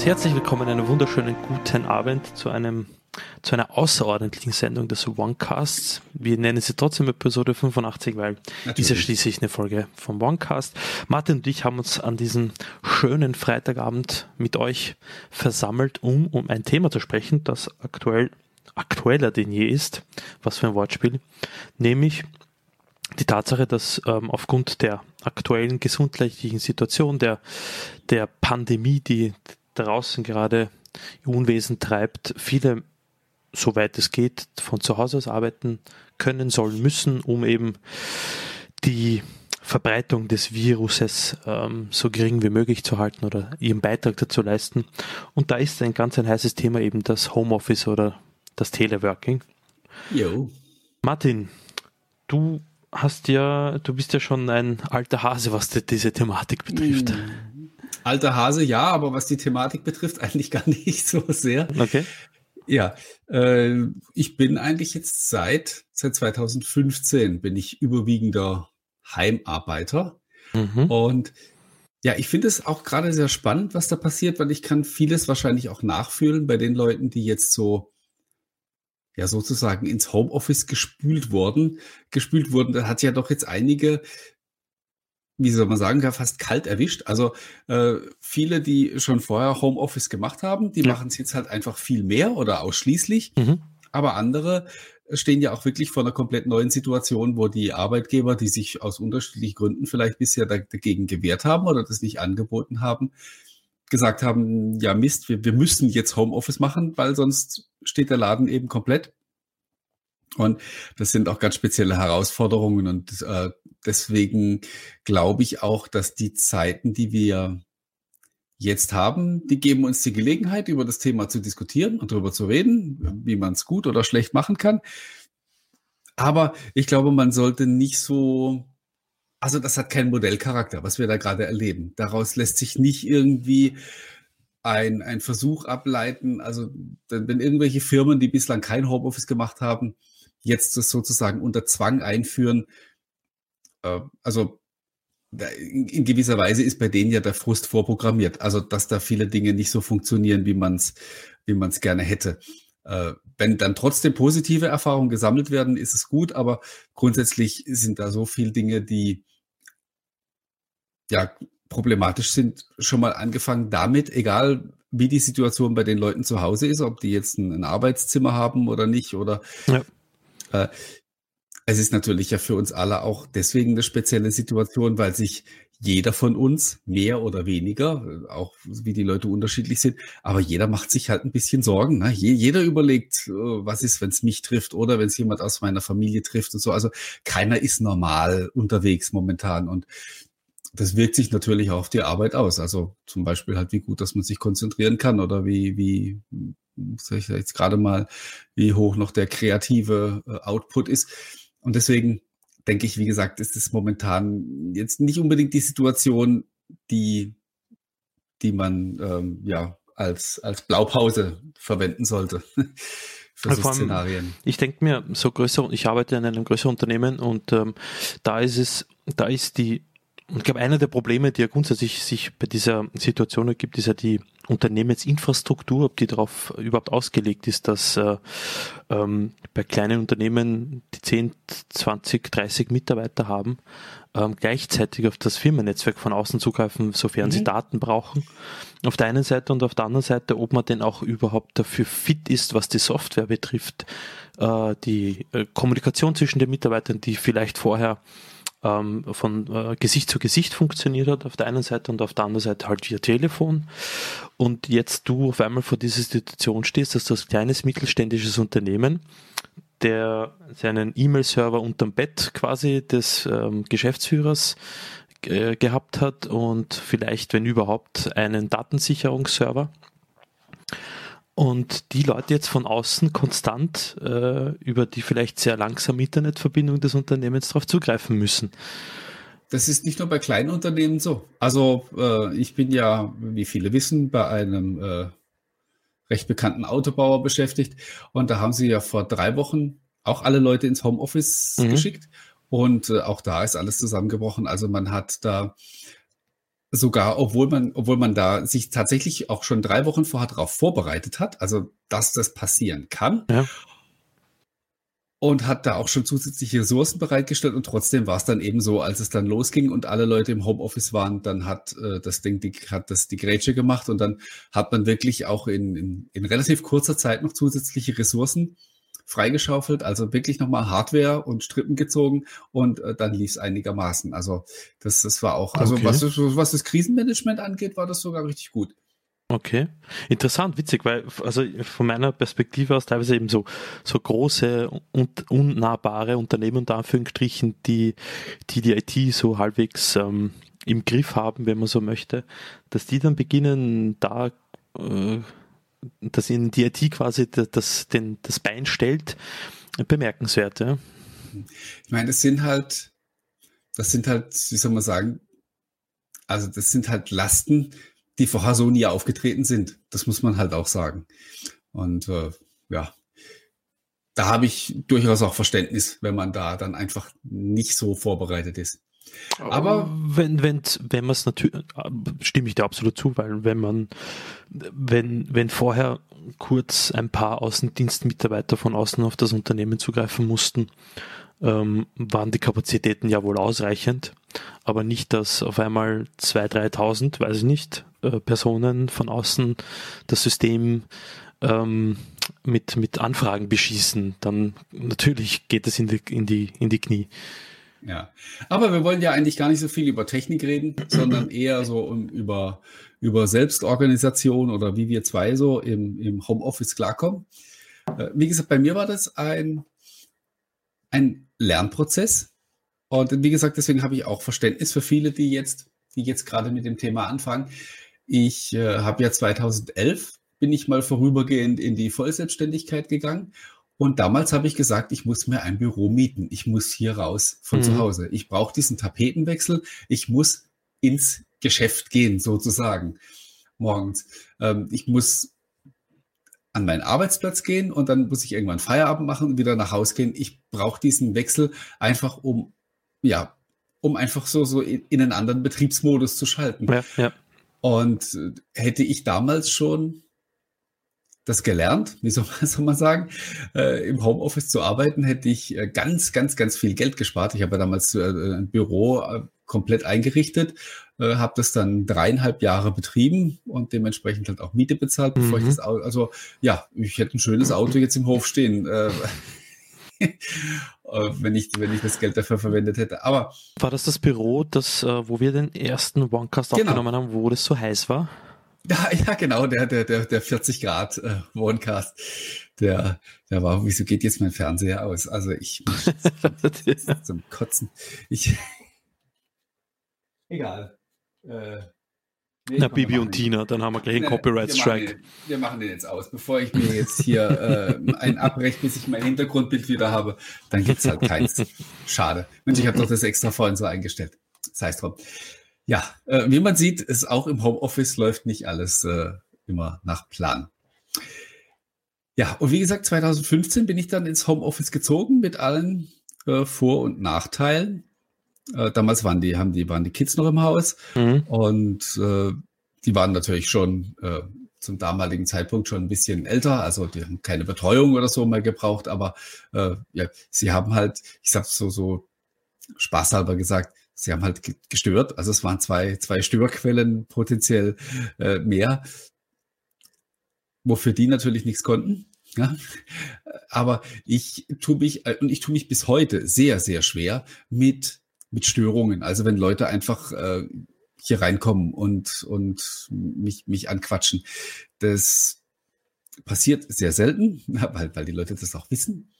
und herzlich willkommen einen wunderschönen guten Abend zu einem zu einer außerordentlichen Sendung des OneCasts. Wir nennen sie trotzdem Episode 85, weil Natürlich. ja schließlich eine Folge vom OneCast. Martin und ich haben uns an diesem schönen Freitagabend mit euch versammelt, um um ein Thema zu sprechen, das aktuell aktueller denn je ist. Was für ein Wortspiel. Nämlich die Tatsache, dass ähm, aufgrund der aktuellen gesundheitlichen Situation, der, der Pandemie, die draußen gerade Unwesen treibt, viele soweit es geht, von zu Hause aus arbeiten können, sollen, müssen, um eben die Verbreitung des Viruses ähm, so gering wie möglich zu halten oder ihren Beitrag dazu leisten. Und da ist ein ganz ein heißes Thema eben das Homeoffice oder das Teleworking. Jo. Martin, du hast ja, du bist ja schon ein alter Hase, was die, diese Thematik betrifft. Mm. Alter Hase, ja, aber was die Thematik betrifft, eigentlich gar nicht so sehr. Okay. Ja, äh, ich bin eigentlich jetzt seit, seit 2015 bin ich überwiegender Heimarbeiter. Mhm. Und ja, ich finde es auch gerade sehr spannend, was da passiert, weil ich kann vieles wahrscheinlich auch nachfühlen bei den Leuten, die jetzt so ja sozusagen ins Homeoffice gespült wurden, gespült wurden. Da hat ja doch jetzt einige wie soll man sagen, fast kalt erwischt. Also äh, viele, die schon vorher Homeoffice gemacht haben, die ja. machen es jetzt halt einfach viel mehr oder ausschließlich. Mhm. Aber andere stehen ja auch wirklich vor einer komplett neuen Situation, wo die Arbeitgeber, die sich aus unterschiedlichen Gründen vielleicht bisher dagegen gewehrt haben oder das nicht angeboten haben, gesagt haben, ja Mist, wir, wir müssen jetzt Homeoffice machen, weil sonst steht der Laden eben komplett. Und das sind auch ganz spezielle Herausforderungen. Und äh, deswegen glaube ich auch, dass die Zeiten, die wir jetzt haben, die geben uns die Gelegenheit, über das Thema zu diskutieren und darüber zu reden, wie man es gut oder schlecht machen kann. Aber ich glaube, man sollte nicht so, also das hat keinen Modellcharakter, was wir da gerade erleben. Daraus lässt sich nicht irgendwie ein, ein Versuch ableiten. Also wenn irgendwelche Firmen, die bislang kein Homeoffice gemacht haben, jetzt das sozusagen unter Zwang einführen. Äh, also in, gewisser Weise ist bei denen ja der Frust vorprogrammiert. Also dass da viele Dinge nicht so funktionieren, wie man es wie man's gerne hätte. Äh, wenn dann trotzdem positive Erfahrungen gesammelt werden, ist es gut, aber grundsätzlich sind da so viele Dinge, die ja problematisch sind, schon mal angefangen damit, egal wie die Situation bei den Leuten zu Hause ist, ob die jetzt ein, ein Arbeitszimmer haben oder nicht oder ja. Äh, es ist natürlich ja für uns alle auch deswegen eine spezielle Situation, weil sich jeder von uns, mehr oder weniger, auch wie die Leute unterschiedlich sind, aber jeder macht sich halt ein bisschen Sorgen. Ne? Jeder überlegt, äh, was ist, wenn es mich trifft oder wenn es jemand aus meiner Familie trifft und so. Also keiner ist normal unterwegs momentan und das wirkt sich natürlich auch auf die Arbeit aus. Also zum Beispiel halt, wie gut, dass man sich konzentrieren kann oder wie, wie, sag ich jetzt gerade mal, wie hoch noch der kreative äh, Output ist. Und deswegen denke ich, wie gesagt, ist es momentan jetzt nicht unbedingt die Situation, die, die man ähm, ja als, als Blaupause verwenden sollte. für so Szenarien. Ich denke mir, so größer, ich arbeite in einem größeren Unternehmen und ähm, da ist es, da ist die ich glaube, einer der Probleme, die ja grundsätzlich sich bei dieser Situation ergibt, ist ja die Unternehmensinfrastruktur, ob die darauf überhaupt ausgelegt ist, dass äh, ähm, bei kleinen Unternehmen, die 10, 20, 30 Mitarbeiter haben, ähm, gleichzeitig auf das Firmennetzwerk von außen zugreifen, sofern mhm. sie Daten brauchen. Auf der einen Seite und auf der anderen Seite, ob man denn auch überhaupt dafür fit ist, was die Software betrifft, äh, die äh, Kommunikation zwischen den Mitarbeitern, die vielleicht vorher ähm, von äh, Gesicht zu Gesicht funktioniert hat auf der einen Seite und auf der anderen Seite halt via Telefon. Und jetzt du auf einmal vor dieser Situation stehst, dass du als kleines mittelständisches Unternehmen der seinen E-Mail-Server unterm Bett quasi des ähm, Geschäftsführers äh, gehabt hat und vielleicht, wenn überhaupt, einen Datensicherungsserver und die Leute jetzt von außen konstant äh, über die vielleicht sehr langsame Internetverbindung des Unternehmens darauf zugreifen müssen. Das ist nicht nur bei kleinen Unternehmen so. Also äh, ich bin ja, wie viele wissen, bei einem äh, recht bekannten Autobauer beschäftigt und da haben sie ja vor drei Wochen auch alle Leute ins Homeoffice mhm. geschickt und äh, auch da ist alles zusammengebrochen. Also man hat da sogar, obwohl man, obwohl man da sich tatsächlich auch schon drei Wochen vorher darauf vorbereitet hat, also dass das passieren kann. Ja. Und hat da auch schon zusätzliche Ressourcen bereitgestellt und trotzdem war es dann eben so, als es dann losging und alle Leute im Homeoffice waren, dann hat äh, das Ding, die, hat das die Grätsche gemacht und dann hat man wirklich auch in, in, in relativ kurzer Zeit noch zusätzliche Ressourcen freigeschaufelt, also wirklich nochmal Hardware und Strippen gezogen und äh, dann lief es einigermaßen. Also das, das war auch, also okay. was, was das Krisenmanagement angeht, war das sogar richtig gut. Okay, interessant, witzig, weil also von meiner Perspektive aus teilweise eben so so große und unnahbare Unternehmen unter Anführungsstrichen, die die die IT so halbwegs ähm, im Griff haben, wenn man so möchte, dass die dann beginnen da äh, dass ihnen die IT quasi das, den, das Bein stellt, bemerkenswert. Ja. Ich meine, das sind halt, das sind halt, wie soll man sagen, also das sind halt Lasten, die vorher so nie aufgetreten sind. Das muss man halt auch sagen. Und äh, ja, da habe ich durchaus auch Verständnis, wenn man da dann einfach nicht so vorbereitet ist. Aber wenn, wenn, wenn man es natürlich, stimme ich da absolut zu, weil wenn man, wenn, wenn vorher kurz ein paar Außendienstmitarbeiter von außen auf das Unternehmen zugreifen mussten, ähm, waren die Kapazitäten ja wohl ausreichend, aber nicht, dass auf einmal 2.000, 3.000, weiß ich nicht, äh, Personen von außen das System ähm, mit, mit Anfragen beschießen, dann natürlich geht es in die, in die, in die Knie. Ja, aber wir wollen ja eigentlich gar nicht so viel über Technik reden, sondern eher so um, über, über Selbstorganisation oder wie wir zwei so im, im Homeoffice klarkommen. Äh, wie gesagt, bei mir war das ein, ein Lernprozess. Und wie gesagt, deswegen habe ich auch Verständnis für viele, die jetzt, die jetzt gerade mit dem Thema anfangen. Ich äh, habe ja 2011 bin ich mal vorübergehend in die Vollselbstständigkeit gegangen und damals habe ich gesagt, ich muss mir ein Büro mieten. Ich muss hier raus von mhm. zu Hause. Ich brauche diesen Tapetenwechsel. Ich muss ins Geschäft gehen, sozusagen, morgens. Ähm, ich muss an meinen Arbeitsplatz gehen und dann muss ich irgendwann Feierabend machen und wieder nach Hause gehen. Ich brauche diesen Wechsel einfach, um, ja, um einfach so, so in, in einen anderen Betriebsmodus zu schalten. Ja, ja. Und hätte ich damals schon das gelernt, wie soll man, soll man sagen, äh, im Homeoffice zu arbeiten, hätte ich äh, ganz, ganz, ganz viel Geld gespart. Ich habe damals äh, ein Büro äh, komplett eingerichtet, äh, habe das dann dreieinhalb Jahre betrieben und dementsprechend halt auch Miete bezahlt, bevor mhm. ich das Auto, also ja, ich hätte ein schönes Auto jetzt im Hof stehen. Äh, wenn ich, wenn ich das Geld dafür verwendet hätte. Aber war das das Büro, das, wo wir den ersten Onecast genau. aufgenommen haben, wo das so heiß war? Ja, ja, genau, der, der, der, der 40 Grad äh, Onecast, der, der war, wieso geht jetzt mein Fernseher aus? Also ich zum Kotzen. Ich, egal. Äh, nee, Na, Bibi und Tina, dann haben wir gleich einen Copyright-Strike. Wir, wir, machen den jetzt aus. Bevor ich mir jetzt hier äh, einen abbreche, bis ich mein Hintergrundbild wieder habe, dann gibt's halt keins. Schade. Mensch, ich habe doch das extra vorhin so eingestellt. Das heißt drum. Ja, äh, wie man sieht, ist auch im Homeoffice läuft nicht alles äh, immer nach Plan. Ja, und wie gesagt, 2015 bin ich dann ins Homeoffice gezogen mit allen äh, Vor- und Nachteilen. Äh, damals waren die, haben die, waren die Kids noch im Haus mhm. und äh, die waren natürlich schon äh, zum damaligen Zeitpunkt schon ein bisschen älter, also die haben keine Betreuung oder so mehr gebraucht, aber äh, ja, sie haben halt, ich sag so, so spaßhalber gesagt, sie haben halt gestört. Also es waren zwei, zwei Störquellen potenziell äh, mehr, wofür die natürlich nichts konnten. Ja? Aber ich tue mich, äh, und ich tue mich bis heute sehr, sehr schwer mit, mit Störungen. Also wenn Leute einfach äh, hier reinkommen und, und mich, mich anquatschen. Das passiert sehr selten, weil, weil die Leute das auch wissen.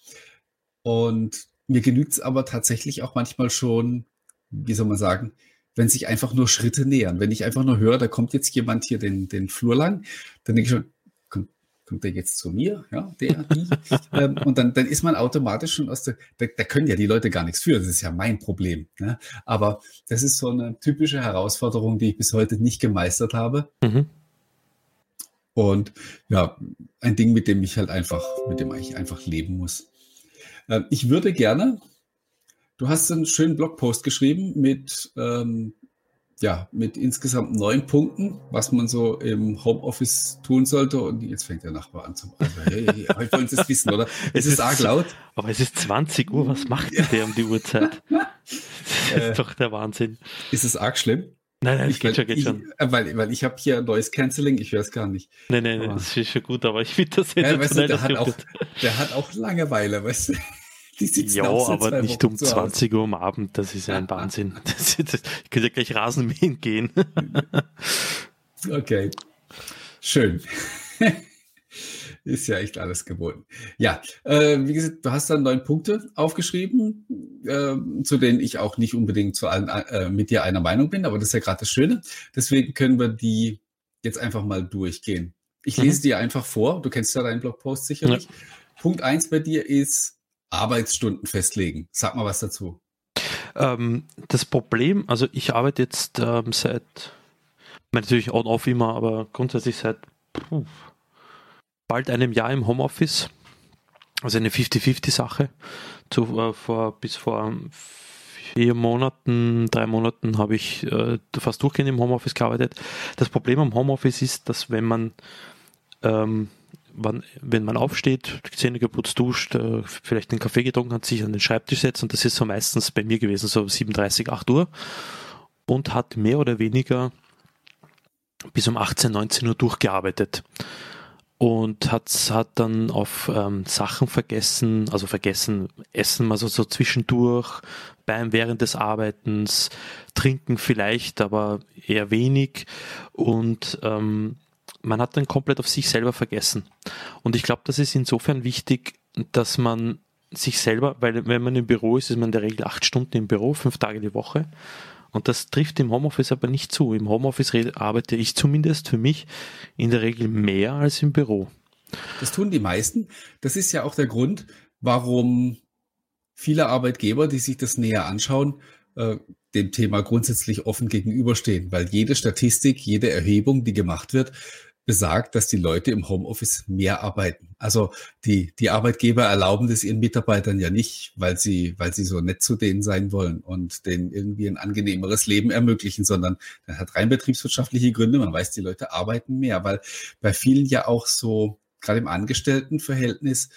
Und mir genügt es aber tatsächlich auch manchmal schon, wie soll man sagen, wenn sich einfach nur Schritte nähern. Wenn ich einfach nur höre, da kommt jetzt jemand hier den, den Flur lang, dann denke ich schon, kommt, kommt der jetzt zu mir? Ja, der, die. ähm, und dann, dann ist man automatisch schon aus der, da, da können ja die Leute gar nichts für. Das ist ja mein Problem. Ne? Aber das ist so eine typische Herausforderung, die ich bis heute nicht gemeistert habe. Mhm. Und ja, ein Ding, mit dem ich halt einfach, mit dem ich einfach leben muss. Ähm, ich würde gerne Du hast einen schönen Blogpost geschrieben mit ähm, ja, mit insgesamt neun Punkten, was man so im Homeoffice tun sollte. Und jetzt fängt der Nachbar an zu. Also, hey, hey, heute wollen Sie es wissen, oder? Es, es ist arg laut. Aber es ist 20 Uhr, was macht ja. der um die Uhrzeit? Das ist äh, doch der Wahnsinn. Ist es arg schlimm? Nein, nein, ich, geht schon, geht ich, schon. Äh, weil, weil ich habe hier Noise Cancelling, ich höre es gar nicht. Nein, nein, nein, das ist schon gut, aber ich finde das ja, weißt du, der, hat auch, der hat auch Langeweile, weißt du? Ja, aber nicht um 20 Uhr am Abend, das ist ja ein Wahnsinn. Das, das, ich könnte ja gleich Rasenmähen gehen. okay, schön. ist ja echt alles geboten. Ja, äh, wie gesagt, du hast dann neun Punkte aufgeschrieben, äh, zu denen ich auch nicht unbedingt zu allen äh, mit dir einer Meinung bin, aber das ist ja gerade das Schöne. Deswegen können wir die jetzt einfach mal durchgehen. Ich lese mhm. dir einfach vor, du kennst ja deinen Blogpost sicherlich. Ja. Punkt eins bei dir ist Arbeitsstunden festlegen. Sag mal was dazu. Ähm, das Problem, also ich arbeite jetzt ähm, seit, natürlich on-off immer, aber grundsätzlich seit puh, bald einem Jahr im Homeoffice. Also eine 50-50-Sache. Äh, vor, bis vor vier Monaten, drei Monaten habe ich äh, fast durchgehend im Homeoffice gearbeitet. Das Problem am Homeoffice ist, dass wenn man ähm, wann, wenn man aufsteht, Zähne geputzt, duscht, äh, vielleicht einen Kaffee getrunken hat, sich an den Schreibtisch setzt und das ist so meistens bei mir gewesen, so 37, 8 Uhr und hat mehr oder weniger bis um 18, 19 Uhr durchgearbeitet und hat, hat dann auf ähm, Sachen vergessen, also vergessen, essen mal so, so zwischendurch, beim während des Arbeitens, trinken vielleicht, aber eher wenig und ähm, man hat dann komplett auf sich selber vergessen. Und ich glaube, das ist insofern wichtig, dass man sich selber, weil wenn man im Büro ist, ist man in der Regel acht Stunden im Büro, fünf Tage die Woche. Und das trifft im Homeoffice aber nicht zu. Im Homeoffice arbeite ich zumindest für mich in der Regel mehr als im Büro. Das tun die meisten. Das ist ja auch der Grund, warum viele Arbeitgeber, die sich das näher anschauen, äh, dem Thema grundsätzlich offen gegenüberstehen, weil jede Statistik, jede Erhebung, die gemacht wird, besagt, dass die Leute im Homeoffice mehr arbeiten. Also die, die Arbeitgeber erlauben das ihren Mitarbeitern ja nicht, weil sie, weil sie so nett zu denen sein wollen und denen irgendwie ein angenehmeres Leben ermöglichen, sondern das hat rein betriebswirtschaftliche Gründe. Man weiß, die Leute arbeiten mehr, weil bei vielen ja auch so, gerade im Angestelltenverhältnis,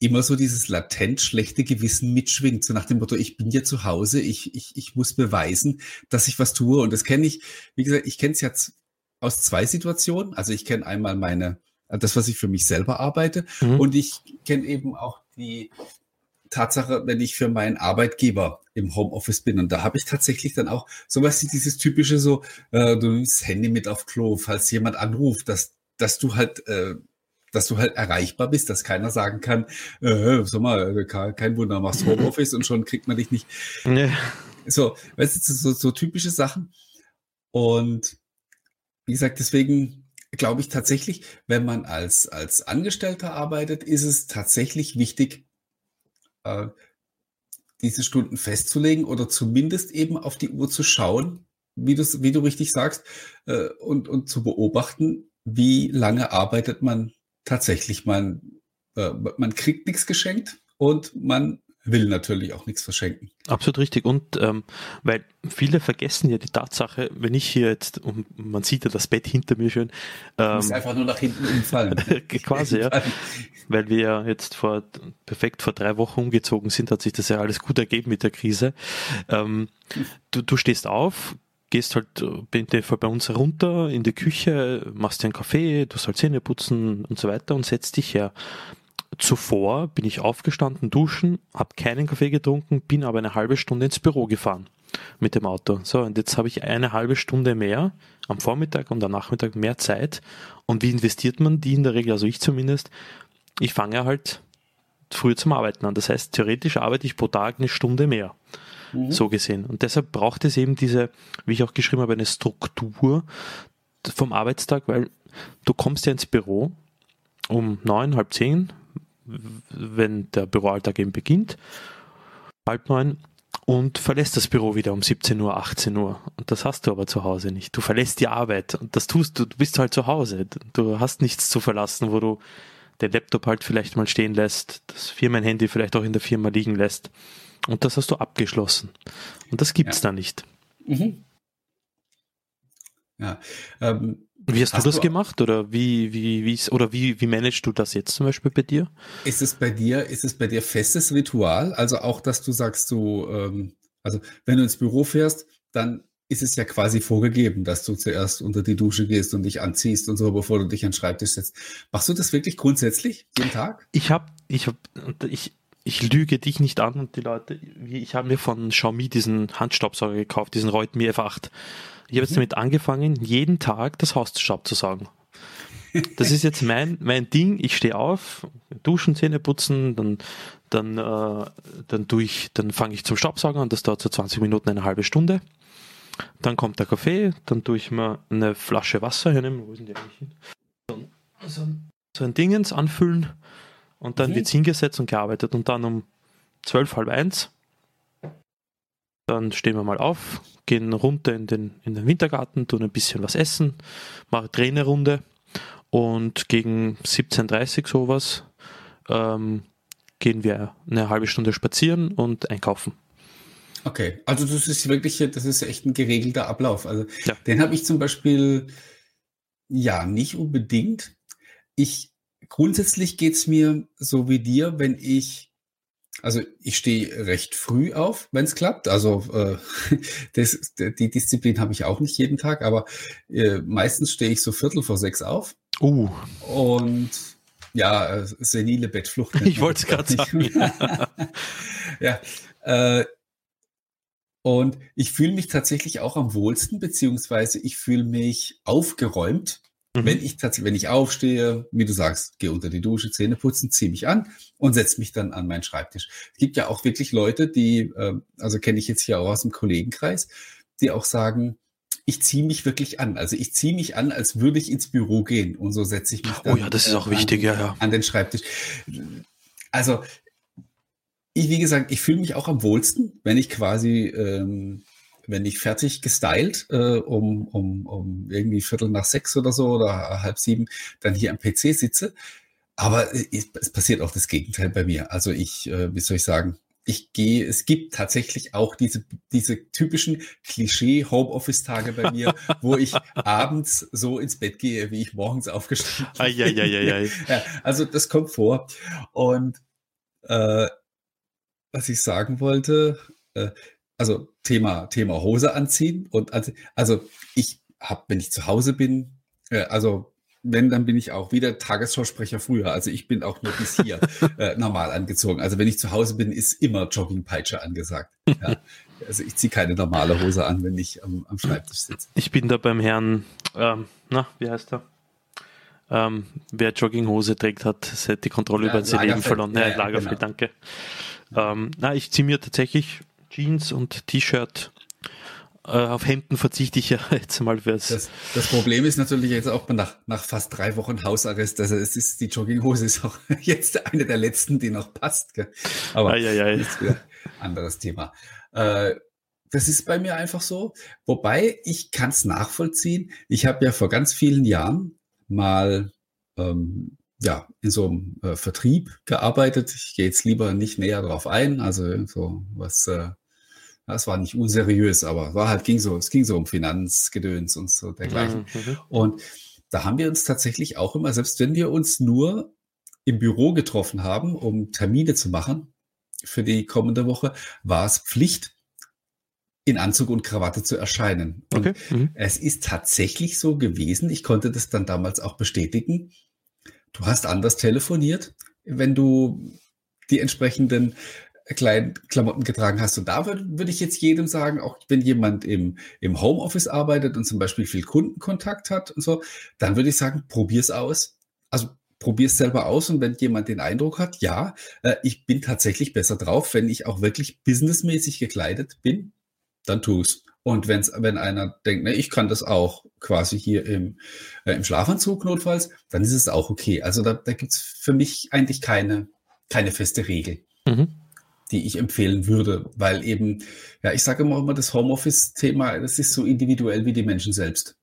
immer so dieses latent schlechte Gewissen mitschwingt, so nach dem Motto, ich bin ja zu Hause, ich, ich, ich muss beweisen, dass ich was tue. Und das kenne ich, wie gesagt, ich kenne es jetzt aus zwei Situationen. Also ich kenne einmal meine, das, was ich für mich selber arbeite, mhm. und ich kenne eben auch die Tatsache, wenn ich für meinen Arbeitgeber im Homeoffice bin. Und da habe ich tatsächlich dann auch sowas wie dieses typische so, äh, du nimmst das Handy mit auf Klo, falls jemand anruft, dass, dass du halt, äh, dass du halt erreichbar bist, dass keiner sagen kann, äh, sag mal, kein Wunder, machst Homeoffice und schon kriegt man dich nicht. Nee. So, weißt du, so, so typische Sachen. Und wie gesagt, deswegen glaube ich tatsächlich, wenn man als, als Angestellter arbeitet, ist es tatsächlich wichtig, äh, diese Stunden festzulegen oder zumindest eben auf die Uhr zu schauen, wie, wie du richtig sagst, äh, und, und zu beobachten, wie lange arbeitet man tatsächlich. Man, äh, man kriegt nichts geschenkt und man will natürlich auch nichts verschenken. Absolut richtig. Und ähm, weil viele vergessen ja die Tatsache, wenn ich hier jetzt, und man sieht ja das Bett hinter mir schön. Ähm, du einfach nur nach hinten umfallen. quasi, ja. Weil wir ja jetzt vor perfekt vor drei Wochen umgezogen sind, hat sich das ja alles gut ergeben mit der Krise. Ähm, du, du stehst auf, gehst halt bei uns runter in die Küche, machst dir einen Kaffee, du sollst Zähne putzen und so weiter und setzt dich her. Zuvor bin ich aufgestanden, duschen, habe keinen Kaffee getrunken, bin aber eine halbe Stunde ins Büro gefahren mit dem Auto. So, und jetzt habe ich eine halbe Stunde mehr am Vormittag und am Nachmittag mehr Zeit. Und wie investiert man die in der Regel? Also ich zumindest. Ich fange halt früher zum Arbeiten an. Das heißt, theoretisch arbeite ich pro Tag eine Stunde mehr. Mhm. So gesehen. Und deshalb braucht es eben diese, wie ich auch geschrieben habe, eine Struktur vom Arbeitstag, weil du kommst ja ins Büro um neun, halb zehn, wenn der Büroalltag eben beginnt, halb neun, und verlässt das Büro wieder um 17 Uhr, 18 Uhr. Und das hast du aber zu Hause nicht. Du verlässt die Arbeit und das tust du, du bist halt zu Hause. Du hast nichts zu verlassen, wo du den Laptop halt vielleicht mal stehen lässt, das Firmenhandy vielleicht auch in der Firma liegen lässt. Und das hast du abgeschlossen. Und das gibt's ja. da nicht. Mhm. Ja. Ähm, wie hast, hast du das du, gemacht oder wie, wie, wie, oder wie, wie managst du das jetzt zum Beispiel bei dir? Ist es bei dir, ist es bei dir festes Ritual? Also auch, dass du sagst, du, ähm, also wenn du ins Büro fährst, dann ist es ja quasi vorgegeben, dass du zuerst unter die Dusche gehst und dich anziehst und so, bevor du dich an den Schreibtisch setzt. Machst du das wirklich grundsätzlich jeden Tag? Ich habe, ich habe, ich, ich lüge dich nicht an und die Leute, ich habe mir von Xiaomi diesen Handstaubsauger gekauft, diesen Reutmi F8. Ich habe jetzt damit angefangen, jeden Tag das Haus zu Staub zu saugen. Das ist jetzt mein, mein Ding. Ich stehe auf, duschen, Zähne putzen, dann, dann, äh, dann tue ich, dann fange ich zum Staubsaugen an. Das dauert so 20 Minuten, eine halbe Stunde. Dann kommt der Kaffee, dann tue ich mir eine Flasche Wasser hernehmen. Wo sind die eigentlich hin? So, so ein Dingens anfüllen und dann mhm. wird es hingesetzt und gearbeitet und dann um zwölf, halb eins, dann stehen wir mal auf, gehen runter in den, in den Wintergarten, tun ein bisschen was essen, machen Trainerrunde und gegen 17.30 Uhr sowas ähm, gehen wir eine halbe Stunde spazieren und einkaufen. Okay, also das ist wirklich, das ist echt ein geregelter Ablauf. Also ja. den habe ich zum Beispiel ja nicht unbedingt. Ich grundsätzlich geht's mir so wie dir, wenn ich, also ich stehe recht früh auf, wenn es klappt. Also äh, das, die Disziplin habe ich auch nicht jeden Tag, aber äh, meistens stehe ich so Viertel vor sechs auf. Uh. Und ja, äh, senile Bettflucht. Ich wollte es gerade sagen. ja. Äh, und ich fühle mich tatsächlich auch am wohlsten, beziehungsweise ich fühle mich aufgeräumt, Mhm. Wenn ich tatsächlich, wenn ich aufstehe, wie du sagst, gehe unter die Dusche, Zähne putzen, ziehe mich an und setze mich dann an meinen Schreibtisch. Es gibt ja auch wirklich Leute, die, äh, also kenne ich jetzt hier auch aus dem Kollegenkreis, die auch sagen, ich ziehe mich wirklich an. Also ich ziehe mich an, als würde ich ins Büro gehen und so setze ich mich dann. Oh ja, das ist auch äh, wichtig, an, ja, ja. An den Schreibtisch. Also ich, wie gesagt, ich fühle mich auch am wohlsten, wenn ich quasi ähm, wenn ich fertig gestylt äh, um, um, um irgendwie Viertel nach sechs oder so oder halb sieben dann hier am PC sitze. Aber es passiert auch das Gegenteil bei mir. Also ich, äh, wie soll ich sagen, ich gehe, es gibt tatsächlich auch diese, diese typischen Klischee-Homeoffice-Tage bei mir, wo ich abends so ins Bett gehe, wie ich morgens aufgestanden bin. Ai, ai. ja, also das kommt vor. Und äh, was ich sagen wollte, äh, also Thema, Thema Hose anziehen. Und also, also ich habe, wenn ich zu Hause bin, äh, also wenn, dann bin ich auch wieder Tagesschausprecher früher. Also ich bin auch nur bis hier äh, normal angezogen. Also wenn ich zu Hause bin, ist immer Joggingpeitsche angesagt. Ja. Also ich ziehe keine normale Hose an, wenn ich am, am Schreibtisch sitze. Ich bin da beim Herrn, ähm, na, wie heißt er? Ähm, wer Jogginghose trägt, hat die Kontrolle ja, über sein Leben verloren. Ja, ja, Lagerfeld, genau. danke. Ähm, na, ich ziehe mir tatsächlich Jeans und T-Shirt. Äh, auf Hemden verzichte ich ja jetzt mal fürs. Das, das Problem ist natürlich jetzt auch nach, nach fast drei Wochen Hausarrest. Also es ist die Jogginghose ist auch jetzt eine der letzten, die noch passt. Gell? Aber wieder anderes Thema. Äh, das ist bei mir einfach so. Wobei ich kann es nachvollziehen. Ich habe ja vor ganz vielen Jahren mal ähm, ja, in so einem äh, Vertrieb gearbeitet. Ich gehe jetzt lieber nicht näher drauf ein. Also so was äh, das war nicht unseriös, aber war halt ging so, es ging so um Finanzgedöns und so dergleichen. Mhm, mhm. Und da haben wir uns tatsächlich auch immer, selbst wenn wir uns nur im Büro getroffen haben, um Termine zu machen für die kommende Woche, war es Pflicht, in Anzug und Krawatte zu erscheinen. Und okay. mhm. es ist tatsächlich so gewesen, ich konnte das dann damals auch bestätigen, du hast anders telefoniert, wenn du die entsprechenden kleinen Klamotten getragen hast. Und da würde würd ich jetzt jedem sagen, auch wenn jemand im, im Homeoffice arbeitet und zum Beispiel viel Kundenkontakt hat und so, dann würde ich sagen, probier's aus. Also probier's selber aus und wenn jemand den Eindruck hat, ja, äh, ich bin tatsächlich besser drauf, wenn ich auch wirklich businessmäßig gekleidet bin, dann tu's. Und wenn's, wenn einer denkt, ne, ich kann das auch quasi hier im, äh, im Schlafanzug notfalls, dann ist es auch okay. Also da, da gibt's für mich eigentlich keine, keine feste Regel. Mhm die ich empfehlen würde, weil eben, ja, ich sage immer immer, das Homeoffice-Thema, das ist so individuell wie die Menschen selbst.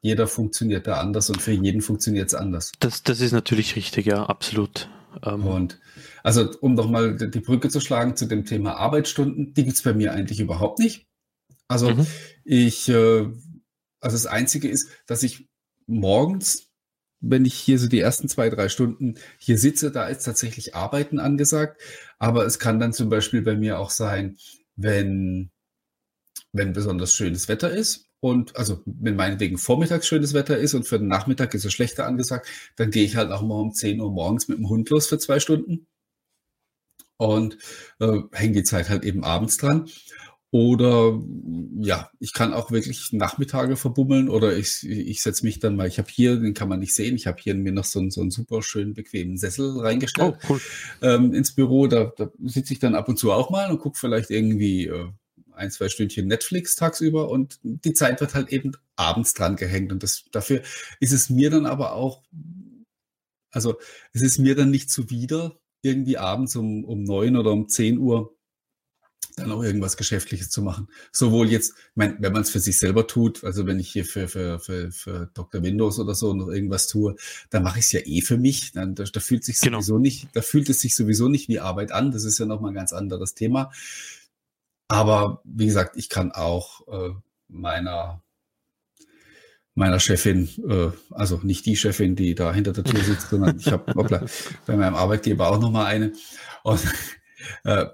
Jeder funktioniert da anders und für jeden funktioniert es anders. Das, das ist natürlich richtig, ja, absolut. Ähm und also, um nochmal die Brücke zu schlagen zu dem Thema Arbeitsstunden, die gibt es bei mir eigentlich überhaupt nicht. Also mhm. ich, äh, Also das Einzige ist, dass ich morgens, wenn ich hier so die ersten zwei, drei Stunden hier sitze, da ist tatsächlich Arbeiten angesagt. Aber es kann dann zum Beispiel bei mir auch sein, wenn, wenn besonders schönes Wetter ist. Und also, wenn meinetwegen vormittags schönes Wetter ist und für den Nachmittag ist es schlechter angesagt, dann gehe ich halt auch mal um 10 Uhr morgens mit dem Hund los für zwei Stunden und äh, hänge die Zeit halt eben abends dran. Oder ja, ich kann auch wirklich Nachmittage verbummeln oder ich, ich setze mich dann mal, ich habe hier, den kann man nicht sehen, ich habe hier mir noch so, einen, so einen super schön bequemen Sessel reingestellt oh, cool. ähm, ins Büro. Da, da sitze ich dann ab und zu auch mal und gucke vielleicht irgendwie äh, ein, zwei Stündchen Netflix tagsüber und die Zeit wird halt eben abends dran gehängt. Und das, dafür ist es mir dann aber auch, also es ist mir dann nicht zuwider, irgendwie abends um, um neun oder um zehn Uhr dann auch irgendwas Geschäftliches zu machen. Sowohl jetzt, mein, wenn man es für sich selber tut, also wenn ich hier für, für, für, für Dr. Windows oder so noch irgendwas tue, dann mache ich es ja eh für mich. Dann, da, da fühlt sich genau. sowieso nicht, da fühlt es sich sowieso nicht wie Arbeit an. Das ist ja nochmal ein ganz anderes Thema. Aber wie gesagt, ich kann auch äh, meiner meiner Chefin, äh, also nicht die Chefin, die da hinter der Tür sitzt, sondern ich habe bei meinem Arbeitgeber auch nochmal eine. Und äh,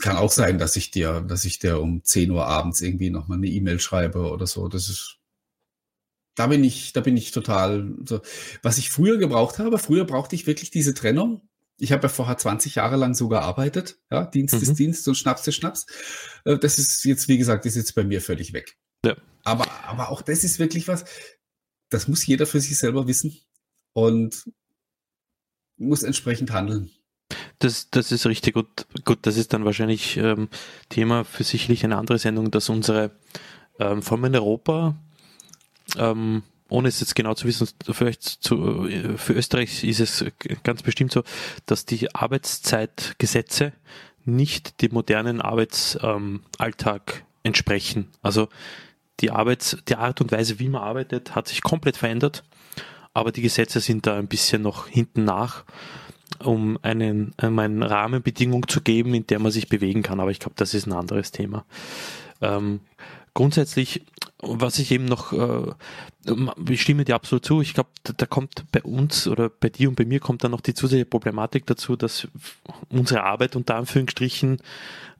kann auch sein, dass ich dir, dass ich dir um 10 Uhr abends irgendwie nochmal eine E-Mail schreibe oder so. Das ist, da bin ich, da bin ich total so. Was ich früher gebraucht habe, früher brauchte ich wirklich diese Trennung. Ich habe ja vorher 20 Jahre lang so gearbeitet, ja, Dienst mhm. ist Dienst und Schnaps ist Schnaps. Äh, das ist jetzt, wie gesagt, ist jetzt bei mir völlig weg. Ja. Aber, aber auch das ist wirklich was, das muss jeder für sich selber wissen und muss entsprechend handeln. Das, das ist richtig gut. Gut, das ist dann wahrscheinlich ähm, Thema für sicherlich eine andere Sendung, dass unsere, ähm, vor allem in Europa, ähm, ohne es jetzt genau zu wissen, vielleicht zu, äh, für Österreich ist es ganz bestimmt so, dass die Arbeitszeitgesetze nicht dem modernen Arbeitsalltag ähm, entsprechen. Also die Arbeits, die Art und Weise, wie man arbeitet, hat sich komplett verändert, aber die Gesetze sind da ein bisschen noch hinten nach um einen, um eine Rahmenbedingung zu geben, in der man sich bewegen kann. Aber ich glaube, das ist ein anderes Thema. Ähm, grundsätzlich, was ich eben noch, äh, ich stimme dir absolut zu, ich glaube, da, da, kommt bei uns oder bei dir und bei mir kommt dann noch die zusätzliche Problematik dazu, dass unsere Arbeit unter Anführungsstrichen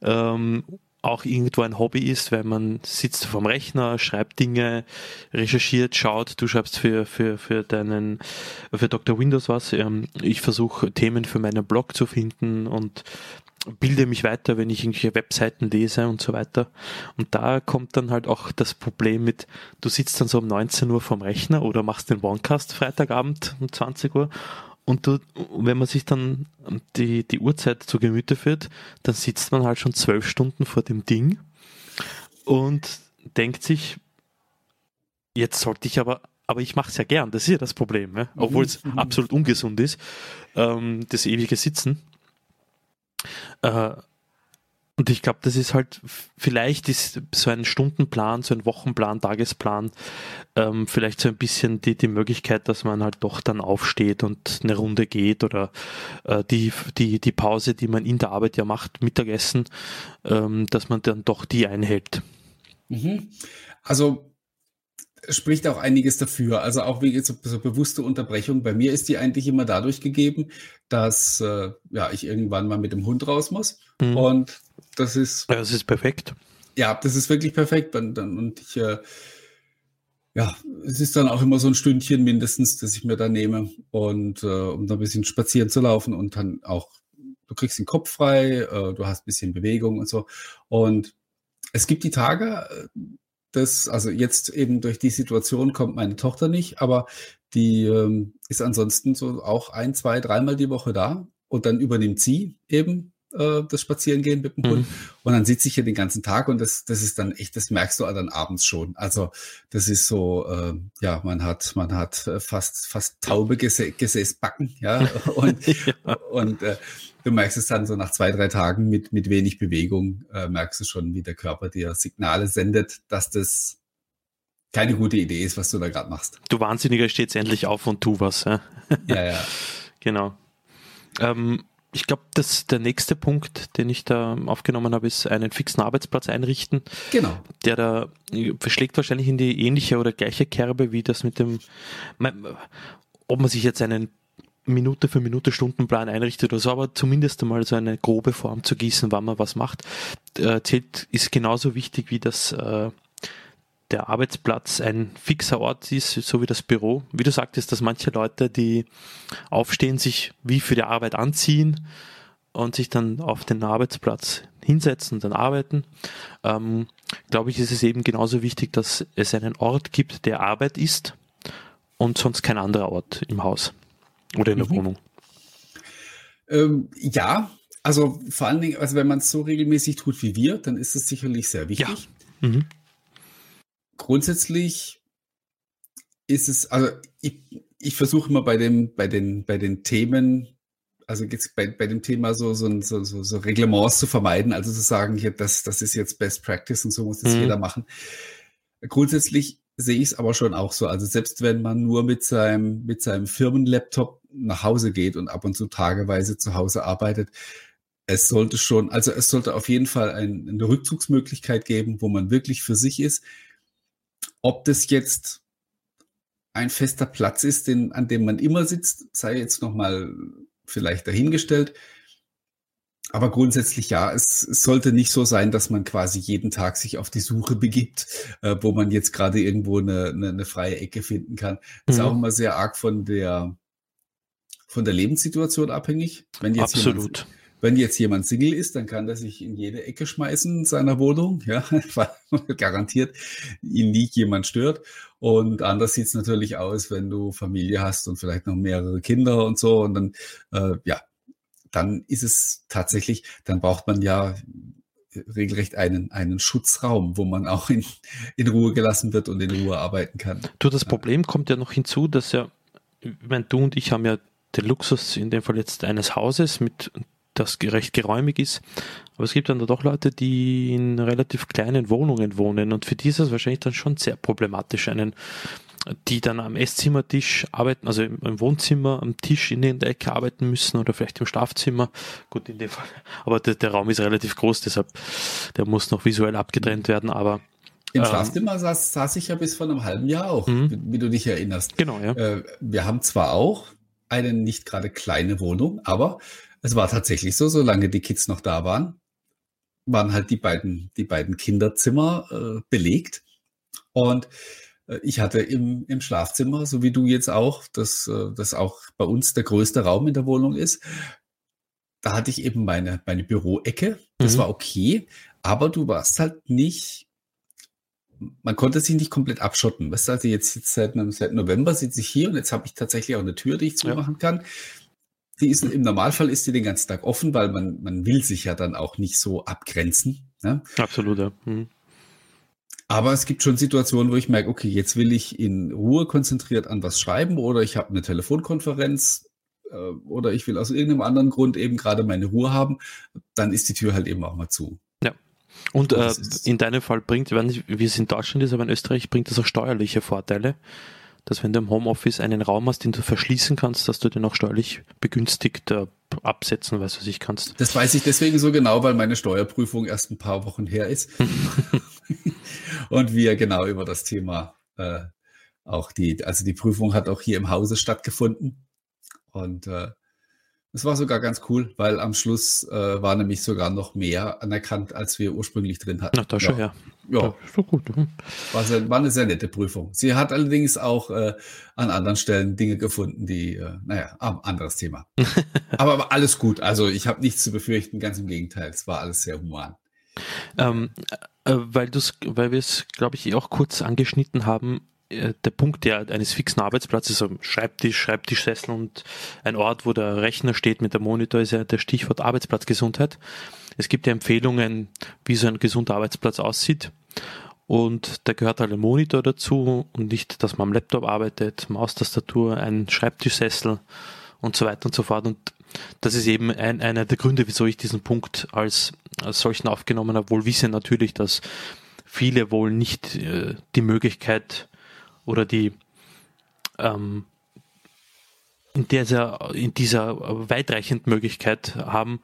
ähm, auch irgendwo ein Hobby ist, weil man sitzt vorm Rechner, schreibt Dinge, recherchiert, schaut, du schreibst für, für, für deinen, für Dr. Windows was. Ähm, ich versuche Themen für meinen Blog zu finden und bilde mich weiter, wenn ich irgendwelche Webseiten lese und so weiter. Und da kommt dann halt auch das Problem mit, du sitzt dann so um 19 Uhr vorm Rechner oder machst den Onecast Freitagabend um 20 Uhr und du, wenn man sich dann die, die Uhrzeit zu Gemüte führt, dann sitzt man halt schon zwölf Stunden vor dem Ding und denkt sich, jetzt sollte ich aber, aber ich mache es ja gern, das ist ja das Problem, ne? obwohl es mhm. absolut ungesund ist, ähm, das ewige Sitzen. Äh, und ich glaube, das ist halt, vielleicht ist so ein Stundenplan, so ein Wochenplan, Tagesplan, ähm, vielleicht so ein bisschen die, die Möglichkeit, dass man halt doch dann aufsteht und eine Runde geht oder äh, die, die, die Pause, die man in der Arbeit ja macht, Mittagessen, ähm, dass man dann doch die einhält. Mhm. Also spricht auch einiges dafür. Also auch wie so, so bewusste Unterbrechung. Bei mir ist die eigentlich immer dadurch gegeben, dass äh, ja ich irgendwann mal mit dem Hund raus muss. Mhm. Und das ist. Ja, das ist perfekt. Ja, das ist wirklich perfekt. Und, und ich, äh, ja, es ist dann auch immer so ein Stündchen mindestens, das ich mir da nehme und äh, um da ein bisschen spazieren zu laufen und dann auch, du kriegst den Kopf frei, äh, du hast ein bisschen Bewegung und so. Und es gibt die Tage, äh, das, also jetzt eben durch die Situation kommt meine Tochter nicht, aber die ähm, ist ansonsten so auch ein, zwei, dreimal die Woche da und dann übernimmt sie eben äh, das Spazierengehen mit dem Hund. Mhm. Und dann sitze ich hier den ganzen Tag und das, das ist dann echt, das merkst du dann abends schon. Also das ist so, äh, ja, man hat, man hat äh, fast, fast taube Gesäß, Gesäßbacken, ja. Und, ja. und äh, du merkst es dann so nach zwei, drei Tagen mit, mit wenig Bewegung, äh, merkst du schon, wie der Körper dir Signale sendet, dass das keine gute Idee ist, was du da gerade machst. Du Wahnsinniger, stehst endlich auf und tu was. Ja, ja. ja. genau. Ähm, ich glaube, dass der nächste Punkt, den ich da aufgenommen habe, ist einen fixen Arbeitsplatz einrichten. Genau. Der da verschlägt wahrscheinlich in die ähnliche oder gleiche Kerbe wie das mit dem, ob man sich jetzt einen Minute für Minute Stundenplan einrichtet oder so, aber zumindest einmal so eine grobe Form zu gießen, wann man was macht, äh, zählt, ist genauso wichtig wie das äh, der Arbeitsplatz ein fixer Ort ist, so wie das Büro. Wie du sagtest, dass manche Leute, die aufstehen, sich wie für die Arbeit anziehen und sich dann auf den Arbeitsplatz hinsetzen und dann arbeiten, ähm, glaube ich, ist es eben genauso wichtig, dass es einen Ort gibt, der Arbeit ist und sonst kein anderer Ort im Haus oder in der mhm. Wohnung. Ähm, ja, also vor allen Dingen, also wenn man es so regelmäßig tut wie wir, dann ist es sicherlich sehr wichtig. Ja. Mhm grundsätzlich ist es, also ich, ich versuche immer bei dem, bei den, bei den Themen, also jetzt bei, bei dem Thema so, so, so, so, Reglements zu vermeiden, also zu sagen, hier, das, das ist jetzt Best Practice und so muss das mhm. jeder machen. Grundsätzlich sehe ich es aber schon auch so. Also selbst wenn man nur mit seinem, mit seinem Firmenlaptop nach Hause geht und ab und zu tageweise zu Hause arbeitet, es sollte schon, also es sollte auf jeden Fall ein, eine Rückzugsmöglichkeit geben, wo man wirklich für sich ist, ob das jetzt ein fester Platz ist, den, an dem man immer sitzt, sei jetzt nochmal vielleicht dahingestellt. Aber grundsätzlich ja, es, es, sollte nicht so sein, dass man quasi jeden Tag sich auf die Suche begibt, äh, wo man jetzt gerade irgendwo eine, eine, eine, freie Ecke finden kann. Das mhm. ist auch immer sehr arg von der, von der Lebenssituation abhängig. Wenn jetzt Absolut. Jemand, wenn jetzt jemand Single ist, dann kann er sich in jede Ecke schmeißen in seiner Wohnung, ja, weil garantiert ihn nie jemand stört. Und anders sieht es natürlich aus, wenn du Familie hast und vielleicht noch mehrere Kinder und so. Und dann, äh, ja, dann ist es tatsächlich, dann braucht man ja regelrecht einen, einen Schutzraum, wo man auch in, in Ruhe gelassen wird und in Ruhe arbeiten kann. Du, das Problem kommt ja noch hinzu, dass ja, ich meine, du und ich haben ja den Luxus in dem Fall jetzt eines Hauses mit das recht geräumig ist. Aber es gibt dann doch Leute, die in relativ kleinen Wohnungen wohnen und für die ist das wahrscheinlich dann schon sehr problematisch, einen, die dann am Esszimmertisch arbeiten, also im Wohnzimmer am Tisch in der Ecke arbeiten müssen oder vielleicht im Schlafzimmer. Gut, in dem Fall. Aber der, der Raum ist relativ groß, deshalb der muss noch visuell abgetrennt werden, aber im ähm, Schlafzimmer saß, saß ich ja bis vor einem halben Jahr auch, mhm. wie, du dich erinnerst. Genau, ja. Äh, wir haben zwar auch eine nicht gerade kleine Wohnung, aber es war tatsächlich so, solange die Kids noch da waren, waren halt die beiden, die beiden Kinderzimmer äh, belegt. Und äh, ich hatte im, im Schlafzimmer, so wie du jetzt auch, das, äh, das auch bei uns der größte Raum in der Wohnung ist, da hatte ich eben meine, meine Büroecke. Das mhm. war okay, aber du warst halt nicht, man konnte sich nicht komplett abschotten. Weißt du, also jetzt, jetzt seit, seit November sitze ich hier und jetzt habe ich tatsächlich auch eine Tür, die ich zumachen ja. kann die ist im Normalfall ist die den ganzen Tag offen, weil man, man will sich ja dann auch nicht so abgrenzen. Ne? Absolut, ja. Mhm. Aber es gibt schon Situationen, wo ich merke, okay, jetzt will ich in Ruhe konzentriert an was schreiben oder ich habe eine Telefonkonferenz äh, oder ich will aus irgendeinem anderen Grund eben gerade meine Ruhe haben, dann ist die Tür halt eben auch mal zu. Ja. Und, Und äh, in deinem Fall bringt, nicht, wie es in Deutschland ist, aber in Österreich bringt das auch steuerliche Vorteile dass wenn du im Homeoffice einen Raum hast, den du verschließen kannst, dass du den auch steuerlich begünstigt äh, absetzen, weißt was ich kannst. Das weiß ich deswegen so genau, weil meine Steuerprüfung erst ein paar Wochen her ist. und wir genau über das Thema äh, auch die, also die Prüfung hat auch hier im Hause stattgefunden. Und äh, es war sogar ganz cool, weil am Schluss äh, war nämlich sogar noch mehr anerkannt, als wir ursprünglich drin hatten. Ach, da schon, ja. Ja, ist doch gut. Mhm. War, sehr, war, eine sehr nette Prüfung. Sie hat allerdings auch äh, an anderen Stellen Dinge gefunden, die, äh, naja, anderes Thema. aber, aber, alles gut. Also ich habe nichts zu befürchten, ganz im Gegenteil. Es war alles sehr human. Ähm, äh, weil, weil wir es, glaube ich, auch kurz angeschnitten haben, äh, der Punkt der, eines fixen Arbeitsplatzes, also Schreibtisch, Schreibtischsessel und ein Ort, wo der Rechner steht mit dem Monitor, ist ja der Stichwort Arbeitsplatzgesundheit. Es gibt ja Empfehlungen, wie so ein gesunder Arbeitsplatz aussieht. Und da gehört halt ein Monitor dazu und nicht, dass man am Laptop arbeitet, Maustastatur, ein Schreibtischsessel und so weiter und so fort. Und das ist eben ein, einer der Gründe, wieso ich diesen Punkt als, als solchen aufgenommen habe. Wohl wissen natürlich, dass viele wohl nicht äh, die Möglichkeit oder die, ähm, in dieser, in dieser weitreichenden Möglichkeit haben,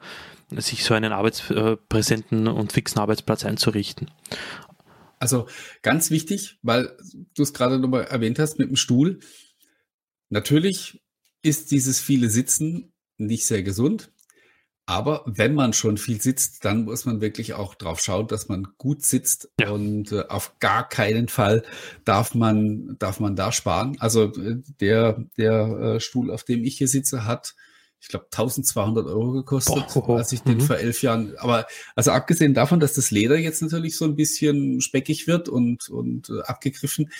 sich so einen arbeitspräsenten und fixen Arbeitsplatz einzurichten. Also ganz wichtig, weil du es gerade nochmal erwähnt hast mit dem Stuhl. Natürlich ist dieses viele Sitzen nicht sehr gesund. Aber wenn man schon viel sitzt, dann muss man wirklich auch drauf schauen, dass man gut sitzt ja. und äh, auf gar keinen Fall darf man, darf man da sparen. Also äh, der, der äh, Stuhl, auf dem ich hier sitze, hat, ich glaube, 1200 Euro gekostet, Boah, als ich den mhm. vor elf Jahren, aber also abgesehen davon, dass das Leder jetzt natürlich so ein bisschen speckig wird und, und äh, abgegriffen,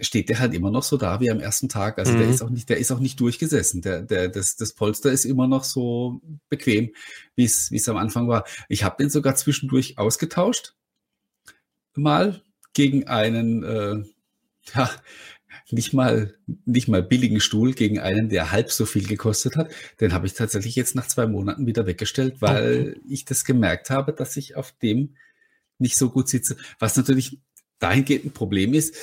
steht der halt immer noch so da wie am ersten Tag. Also mhm. der ist auch nicht, der ist auch nicht durchgesessen. Der, der, das, das Polster ist immer noch so bequem, wie es, wie es am Anfang war. Ich habe den sogar zwischendurch ausgetauscht. Mal gegen einen, äh, ja, nicht mal, nicht mal billigen Stuhl gegen einen, der halb so viel gekostet hat. Den habe ich tatsächlich jetzt nach zwei Monaten wieder weggestellt, weil okay. ich das gemerkt habe, dass ich auf dem nicht so gut sitze. Was natürlich dahingehend ein Problem ist,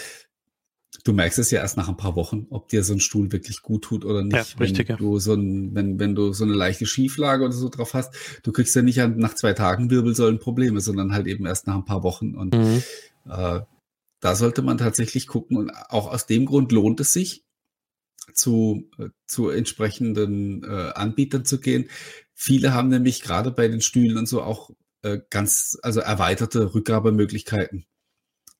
du merkst es ja erst nach ein paar Wochen, ob dir so ein Stuhl wirklich gut tut oder nicht. Ja, richtig, wenn du so ein, wenn, wenn du so eine leichte Schieflage oder so drauf hast, du kriegst ja nicht nach zwei Tagen Wirbelsäulenprobleme, sondern halt eben erst nach ein paar Wochen. Und mhm. äh, da sollte man tatsächlich gucken. Und auch aus dem Grund lohnt es sich, zu, äh, zu entsprechenden äh, Anbietern zu gehen. Viele haben nämlich gerade bei den Stühlen und so auch äh, ganz, also erweiterte Rückgabemöglichkeiten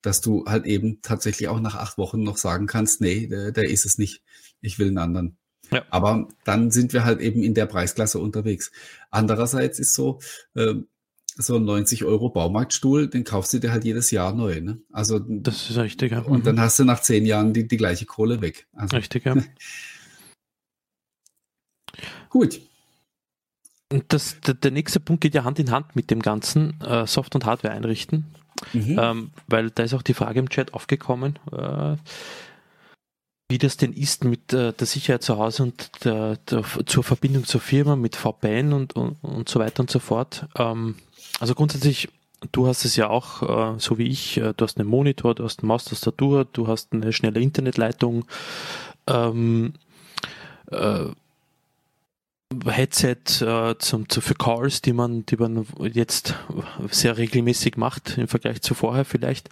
dass du halt eben tatsächlich auch nach acht Wochen noch sagen kannst, nee, der, der ist es nicht. Ich will einen anderen. Ja. Aber dann sind wir halt eben in der Preisklasse unterwegs. Andererseits ist so, äh, so ein 90 Euro Baumarktstuhl, den kaufst du dir halt jedes Jahr neu. Ne? Also, das ist richtig. Ja. Und dann mhm. hast du nach zehn Jahren die, die gleiche Kohle weg. Also, richtig, ja. Gut. Und das, der, der, nächste Punkt geht ja Hand in Hand mit dem ganzen äh, Soft- und Hardware einrichten. Mhm. Ähm, weil da ist auch die Frage im Chat aufgekommen, äh, wie das denn ist mit äh, der Sicherheit zu Hause und der, der, zur Verbindung zur Firma mit VPN und, und, und so weiter und so fort. Ähm, also grundsätzlich, du hast es ja auch, äh, so wie ich, äh, du hast einen Monitor, du hast eine Maustastatur, du hast eine schnelle Internetleitung. Ähm, äh, Headset äh, zum, zu, für Calls, die man, die man jetzt sehr regelmäßig macht im Vergleich zu vorher vielleicht.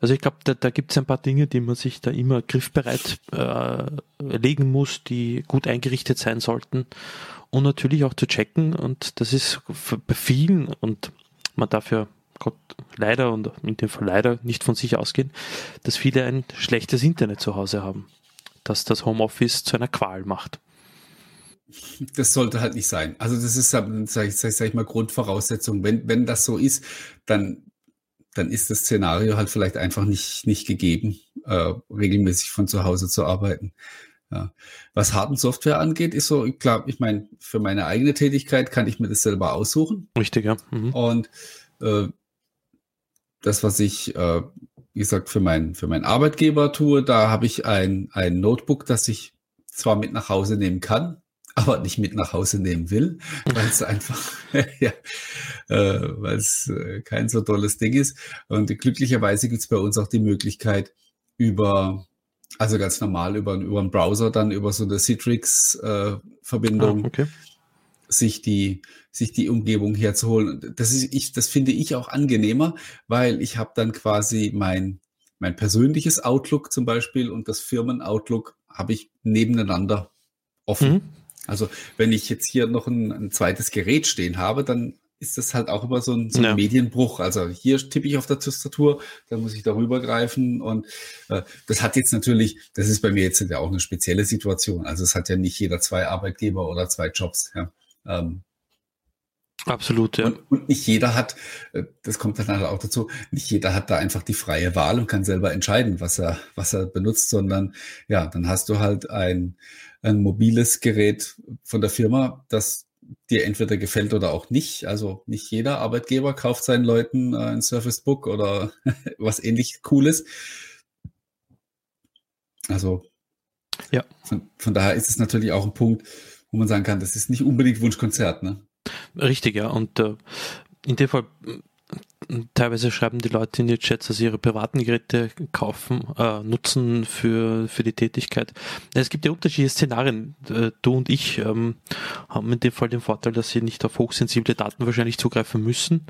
Also ich glaube, da, da gibt es ein paar Dinge, die man sich da immer griffbereit äh, legen muss, die gut eingerichtet sein sollten und natürlich auch zu checken. Und das ist bei vielen und man darf ja Gott leider und in dem Fall leider nicht von sich ausgehen, dass viele ein schlechtes Internet zu Hause haben, dass das Homeoffice zu einer Qual macht das sollte halt nicht sein. Also das ist, sag ich, sag ich mal, Grundvoraussetzung. Wenn, wenn das so ist, dann, dann ist das Szenario halt vielleicht einfach nicht, nicht gegeben, äh, regelmäßig von zu Hause zu arbeiten. Ja. Was harten Software angeht, ist so, klar, ich meine, für meine eigene Tätigkeit kann ich mir das selber aussuchen. Richtig, ja. Mhm. Und äh, das, was ich, äh, wie gesagt, für, mein, für meinen Arbeitgeber tue, da habe ich ein, ein Notebook, das ich zwar mit nach Hause nehmen kann, aber nicht mit nach Hause nehmen will, weil es einfach, ja, äh, weil es äh, kein so tolles Ding ist. Und glücklicherweise gibt es bei uns auch die Möglichkeit, über, also ganz normal über, über einen Browser, dann über so eine Citrix-Verbindung, äh, ah, okay. sich die, sich die Umgebung herzuholen. Das ist, ich, das finde ich auch angenehmer, weil ich habe dann quasi mein, mein persönliches Outlook zum Beispiel und das Firmen-Outlook habe ich nebeneinander offen. Mhm. Also wenn ich jetzt hier noch ein, ein zweites Gerät stehen habe, dann ist das halt auch immer so ein, so ein ja. Medienbruch. Also hier tippe ich auf der Tastatur, dann muss ich darüber greifen und äh, das hat jetzt natürlich, das ist bei mir jetzt ja auch eine spezielle Situation. Also es hat ja nicht jeder zwei Arbeitgeber oder zwei Jobs. Ja. Ähm, Absolut, ja. Und, und, nicht jeder hat, äh, das kommt dann halt auch dazu, nicht jeder hat da einfach die freie Wahl und kann selber entscheiden, was er, was er benutzt, sondern ja, dann hast du halt ein, ein mobiles Gerät von der Firma, das dir entweder gefällt oder auch nicht. Also nicht jeder Arbeitgeber kauft seinen Leuten äh, ein Surface Book oder was ähnlich Cooles. Also ja. Von, von daher ist es natürlich auch ein Punkt, wo man sagen kann, das ist nicht unbedingt Wunschkonzert, ne? Richtig, ja. Und äh, in dem Fall teilweise schreiben die Leute in die Chats, dass sie ihre privaten Geräte kaufen, äh, nutzen für, für die Tätigkeit. Es gibt ja unterschiedliche Szenarien. Äh, du und ich ähm, haben in dem Fall den Vorteil, dass sie nicht auf hochsensible Daten wahrscheinlich zugreifen müssen.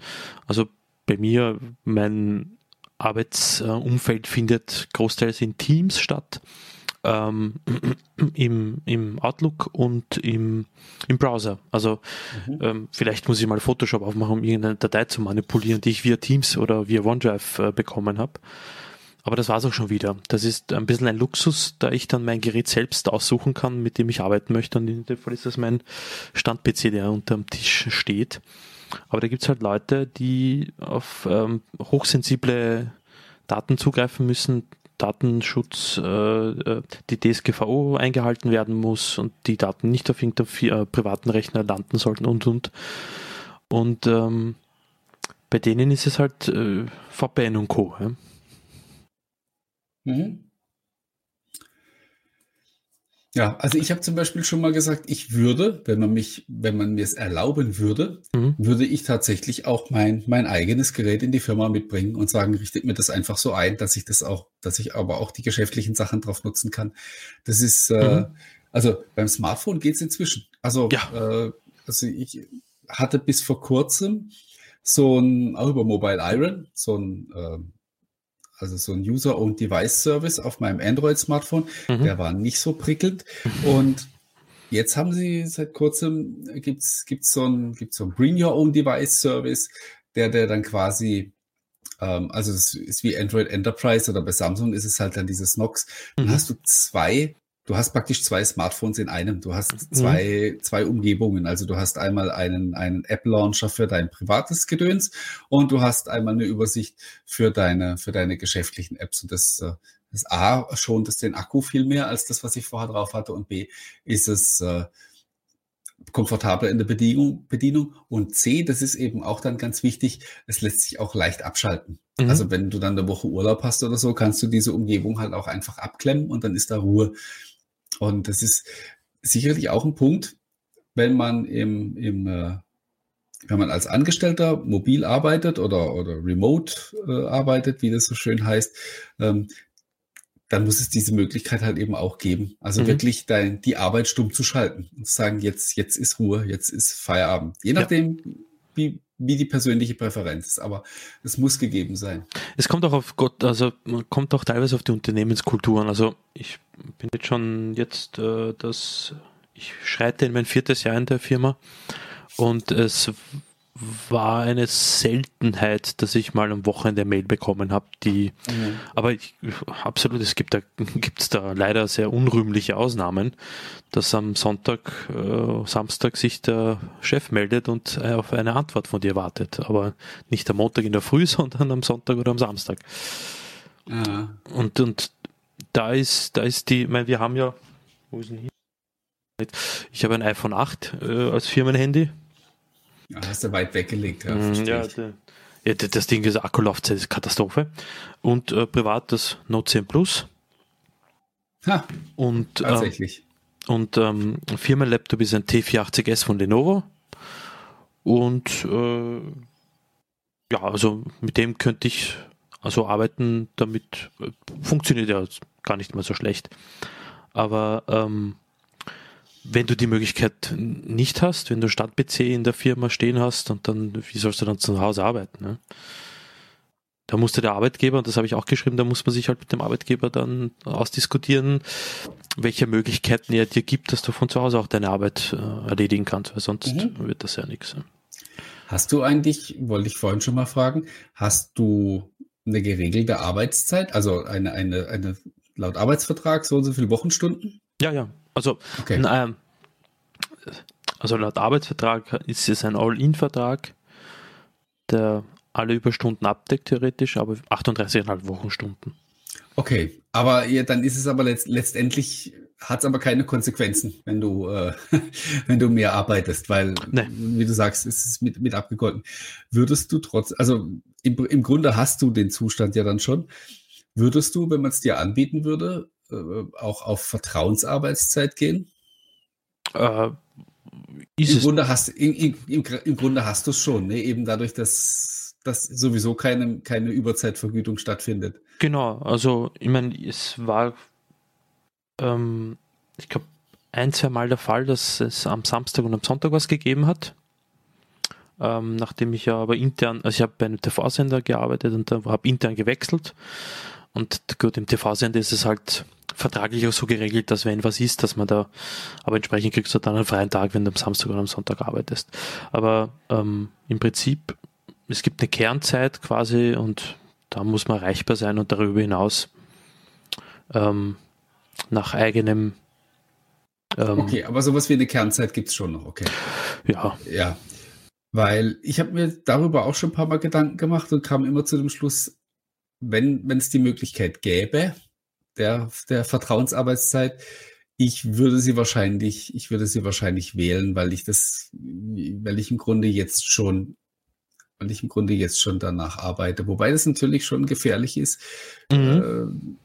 Also bei mir, mein Arbeitsumfeld findet großteils in Teams statt ähm, im, im Outlook und im, im Browser. Also mhm. ähm, vielleicht muss ich mal Photoshop aufmachen, um irgendeine Datei zu manipulieren, die ich via Teams oder via OneDrive äh, bekommen habe. Aber das war es auch schon wieder. Das ist ein bisschen ein Luxus, da ich dann mein Gerät selbst aussuchen kann, mit dem ich arbeiten möchte. Und in dem Fall ist das mein Stand-PC, der unter dem Tisch steht. Aber da gibt es halt Leute, die auf ähm, hochsensible Daten zugreifen müssen, Datenschutz, äh, äh die DSGVO eingehalten werden muss und die Daten nicht auf irgendeinem äh, privaten Rechner landen sollten und und. Und ähm, bei denen ist es halt äh, VPN und Co. Ja? Mhm. Ja, also ich habe zum Beispiel schon mal gesagt, ich würde, wenn man mich, wenn man mir es erlauben würde, mhm. würde ich tatsächlich auch mein, mein eigenes Gerät in die Firma mitbringen und sagen, richtet mir das einfach so ein, dass ich das auch, dass ich aber auch die geschäftlichen Sachen drauf nutzen kann. Das ist, äh, mhm. äh, also beim Smartphone geht es inzwischen. Also, ja. äh, also ich hatte bis vor kurzem so ein, auch über Mobile Iron, so ein äh, also so ein User-Owned Device Service auf meinem Android-Smartphone. Mhm. Der war nicht so prickelnd. Und jetzt haben sie seit kurzem gibt's gibt's so ein gibt's so ein Bring Your Own Device Service, der der dann quasi ähm, also es ist wie Android Enterprise oder bei Samsung ist es halt dann dieses Nox. Dann mhm. hast du zwei du hast praktisch zwei Smartphones in einem. Du hast mhm. zwei, mhm. zwei Umgebungen. Also du hast einmal einen, einen App-Launcher für dein privates Gedöns und du hast einmal eine Übersicht für deine, für deine geschäftlichen Apps. Und das, äh, das A schont es den Akku viel mehr als das, was ich vorher drauf hatte. Und B ist es äh, komfortabler in der Bedienung, Bedienung. Und C, das ist eben auch dann ganz wichtig, es lässt sich auch leicht abschalten. Mhm. Also wenn du dann eine Woche Urlaub hast oder so, kannst du diese Umgebung halt auch einfach abklemmen und dann ist da Ruhe. Und das ist sicherlich auch ein Punkt, wenn man im, im äh, wenn man als Angestellter mobil arbeitet oder, oder remote äh, arbeitet, wie das so schön heißt, ähm, dann muss es diese Möglichkeit halt eben auch geben. Also mhm. wirklich dein, die Arbeit stumm zu schalten und zu sagen, jetzt, jetzt ist Ruhe, jetzt ist Feierabend. Je nachdem, ja. wie, wie die persönliche Präferenz ist, aber es muss gegeben sein. Es kommt auch auf Gott, also man kommt auch teilweise auf die Unternehmenskulturen. Also ich bin jetzt schon jetzt, äh, das, ich schreite in mein viertes Jahr in der Firma und es war eine Seltenheit, dass ich mal am Wochenende Mail bekommen habe, die, mhm. aber ich, absolut, es gibt da, gibt's da leider sehr unrühmliche Ausnahmen, dass am Sonntag, äh, Samstag sich der Chef meldet und äh, auf eine Antwort von dir wartet, aber nicht am Montag in der Früh, sondern am Sonntag oder am Samstag. Ja. Und, und da ist, da ist die, ich meine, wir haben ja, wo ist denn hier? Ich habe ein iPhone 8 äh, als Firmenhandy, ja, hast du weit weggelegt. Ja, mm, ja, der, ja, das Ding ist Akkulaufzeit ist Katastrophe. Und äh, privat das Note 10 Plus. Ha, und, tatsächlich. Ähm, und ähm, Firmenlaptop ist ein T480S von Lenovo. Und äh, ja, also mit dem könnte ich also arbeiten, damit äh, funktioniert ja gar nicht mehr so schlecht. Aber ähm, wenn du die Möglichkeit nicht hast, wenn du Stand-PC in der Firma stehen hast und dann, wie sollst du dann zu Hause arbeiten? Ne? Da musste der Arbeitgeber, und das habe ich auch geschrieben, da muss man sich halt mit dem Arbeitgeber dann ausdiskutieren, welche Möglichkeiten er dir gibt, dass du von zu Hause auch deine Arbeit äh, erledigen kannst, weil sonst mhm. wird das ja nichts. Ne? Hast du eigentlich, wollte ich vorhin schon mal fragen, hast du eine geregelte Arbeitszeit, also eine, eine, eine laut Arbeitsvertrag so und so viele Wochenstunden? Ja, ja. Also, okay. ähm, also laut Arbeitsvertrag ist es ein All-In-Vertrag, der alle Überstunden abdeckt, theoretisch, aber 38,5 Wochenstunden. Okay, aber ja, dann ist es aber letzt, letztendlich hat es aber keine Konsequenzen, wenn du, äh, wenn du mehr arbeitest, weil, nee. wie du sagst, es ist mit, mit abgegolten. Würdest du trotz, also im, im Grunde hast du den Zustand ja dann schon. Würdest du, wenn man es dir anbieten würde, auch auf Vertrauensarbeitszeit gehen? Äh, Im, Grunde hast, im, im, Im Grunde hast du es schon, ne? eben dadurch, dass, dass sowieso keine, keine Überzeitvergütung stattfindet. Genau, also ich meine, es war, ähm, ich glaube, ein, zwei Mal der Fall, dass es am Samstag und am Sonntag was gegeben hat. Ähm, nachdem ich ja aber intern, also ich habe bei einem TV-Sender gearbeitet und habe intern gewechselt. Und gut, im TV-Sender ist es halt vertraglich auch so geregelt, dass wenn was ist, dass man da, aber entsprechend kriegst du dann einen freien Tag, wenn du am Samstag oder am Sonntag arbeitest. Aber ähm, im Prinzip, es gibt eine Kernzeit quasi und da muss man erreichbar sein und darüber hinaus ähm, nach eigenem ähm, okay, aber sowas wie eine Kernzeit gibt es schon noch, okay. Ja. Ja. Weil ich habe mir darüber auch schon ein paar Mal Gedanken gemacht und kam immer zu dem Schluss, wenn es die Möglichkeit gäbe, der, der Vertrauensarbeitszeit, ich würde sie wahrscheinlich, ich würde sie wahrscheinlich wählen, weil ich das, weil ich im Grunde jetzt schon, weil ich im Grunde jetzt schon danach arbeite. Wobei das natürlich schon gefährlich ist. Mhm.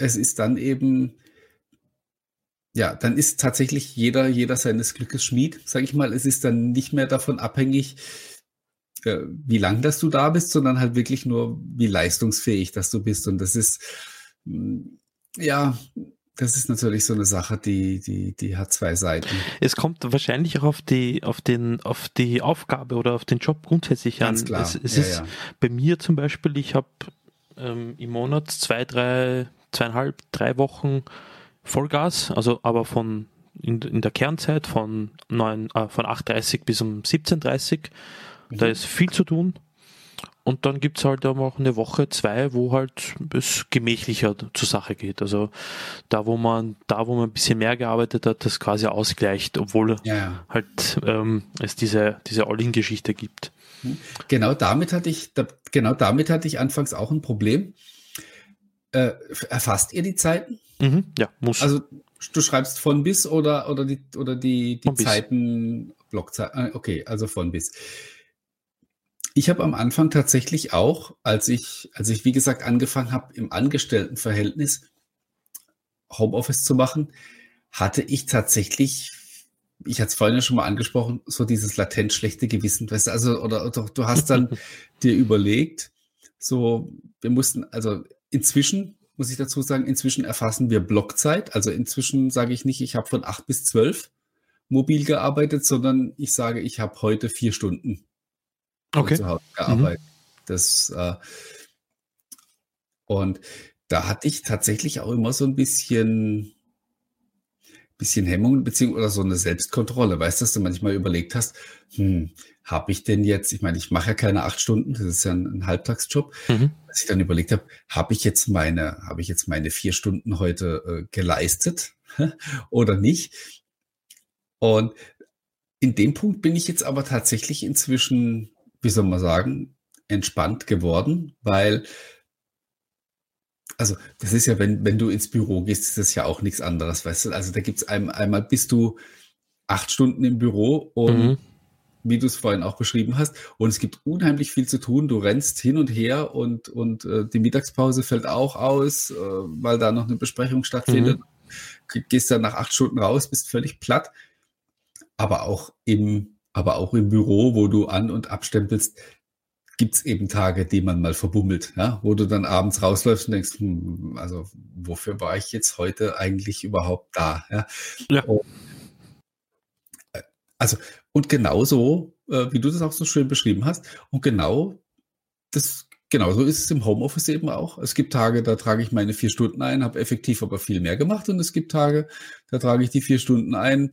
Äh, es ist dann eben, ja, dann ist tatsächlich jeder, jeder seines Glückes Schmied, sage ich mal. Es ist dann nicht mehr davon abhängig, äh, wie lang dass du da bist, sondern halt wirklich nur, wie leistungsfähig dass du bist. Und das ist, mm, ja, das ist natürlich so eine Sache, die, die, die hat zwei Seiten. Es kommt wahrscheinlich auch auf die, auf den, auf die Aufgabe oder auf den Job grundsätzlich Ganz an. Klar. Es, es ja, ist ja. bei mir zum Beispiel, ich habe ähm, im Monat zwei, drei, zweieinhalb, drei Wochen Vollgas, also aber von in, in der Kernzeit von, 9, äh, von 8.30 bis um 17.30 da ist viel zu tun. Und dann gibt es halt auch eine Woche, zwei, wo halt es gemächlicher zur Sache geht. Also da, wo man, da, wo man ein bisschen mehr gearbeitet hat, das quasi ausgleicht, obwohl ja. halt ähm, es diese, diese All-In-Geschichte gibt. Genau damit hatte ich, genau damit hatte ich anfangs auch ein Problem. Äh, erfasst ihr die Zeiten? Mhm, ja, muss. Also du schreibst von bis oder, oder die, oder die, die Zeiten, Blockzeiten, okay, also von bis. Ich habe am Anfang tatsächlich auch, als ich, als ich wie gesagt angefangen habe, im Angestelltenverhältnis Homeoffice zu machen, hatte ich tatsächlich, ich hatte es vorhin ja schon mal angesprochen, so dieses latent schlechte Gewissen, weißt du, also, oder, oder du hast dann dir überlegt, so, wir mussten, also inzwischen, muss ich dazu sagen, inzwischen erfassen wir Blockzeit, also inzwischen sage ich nicht, ich habe von acht bis zwölf mobil gearbeitet, sondern ich sage, ich habe heute vier Stunden okay. zu Hause gearbeitet. Mhm. Das, äh, und da hatte ich tatsächlich auch immer so ein bisschen, bisschen Hemmung, beziehungsweise oder so eine Selbstkontrolle. Weißt du, dass du manchmal überlegt hast, hm, habe ich denn jetzt, ich meine, ich mache ja keine acht Stunden, das ist ja ein, ein Halbtagsjob, mhm. dass ich dann überlegt habe, habe ich jetzt meine, habe ich jetzt meine vier Stunden heute äh, geleistet oder nicht? Und in dem Punkt bin ich jetzt aber tatsächlich inzwischen wie soll man sagen, entspannt geworden, weil, also das ist ja, wenn, wenn du ins Büro gehst, ist das ja auch nichts anderes, weißt du? Also da gibt es ein, einmal bist du acht Stunden im Büro und mhm. wie du es vorhin auch beschrieben hast, und es gibt unheimlich viel zu tun. Du rennst hin und her und, und äh, die Mittagspause fällt auch aus, äh, weil da noch eine Besprechung stattfindet. Mhm. Gehst dann nach acht Stunden raus, bist völlig platt. Aber auch im aber auch im Büro, wo du an- und abstempelst, gibt es eben Tage, die man mal verbummelt, ja? wo du dann abends rausläufst und denkst, hm, also wofür war ich jetzt heute eigentlich überhaupt da? Ja. ja. Und, äh, also, und genauso, äh, wie du das auch so schön beschrieben hast, und genau das Genauso ist es im Homeoffice eben auch. Es gibt Tage, da trage ich meine vier Stunden ein, habe effektiv aber viel mehr gemacht. Und es gibt Tage, da trage ich die vier Stunden ein,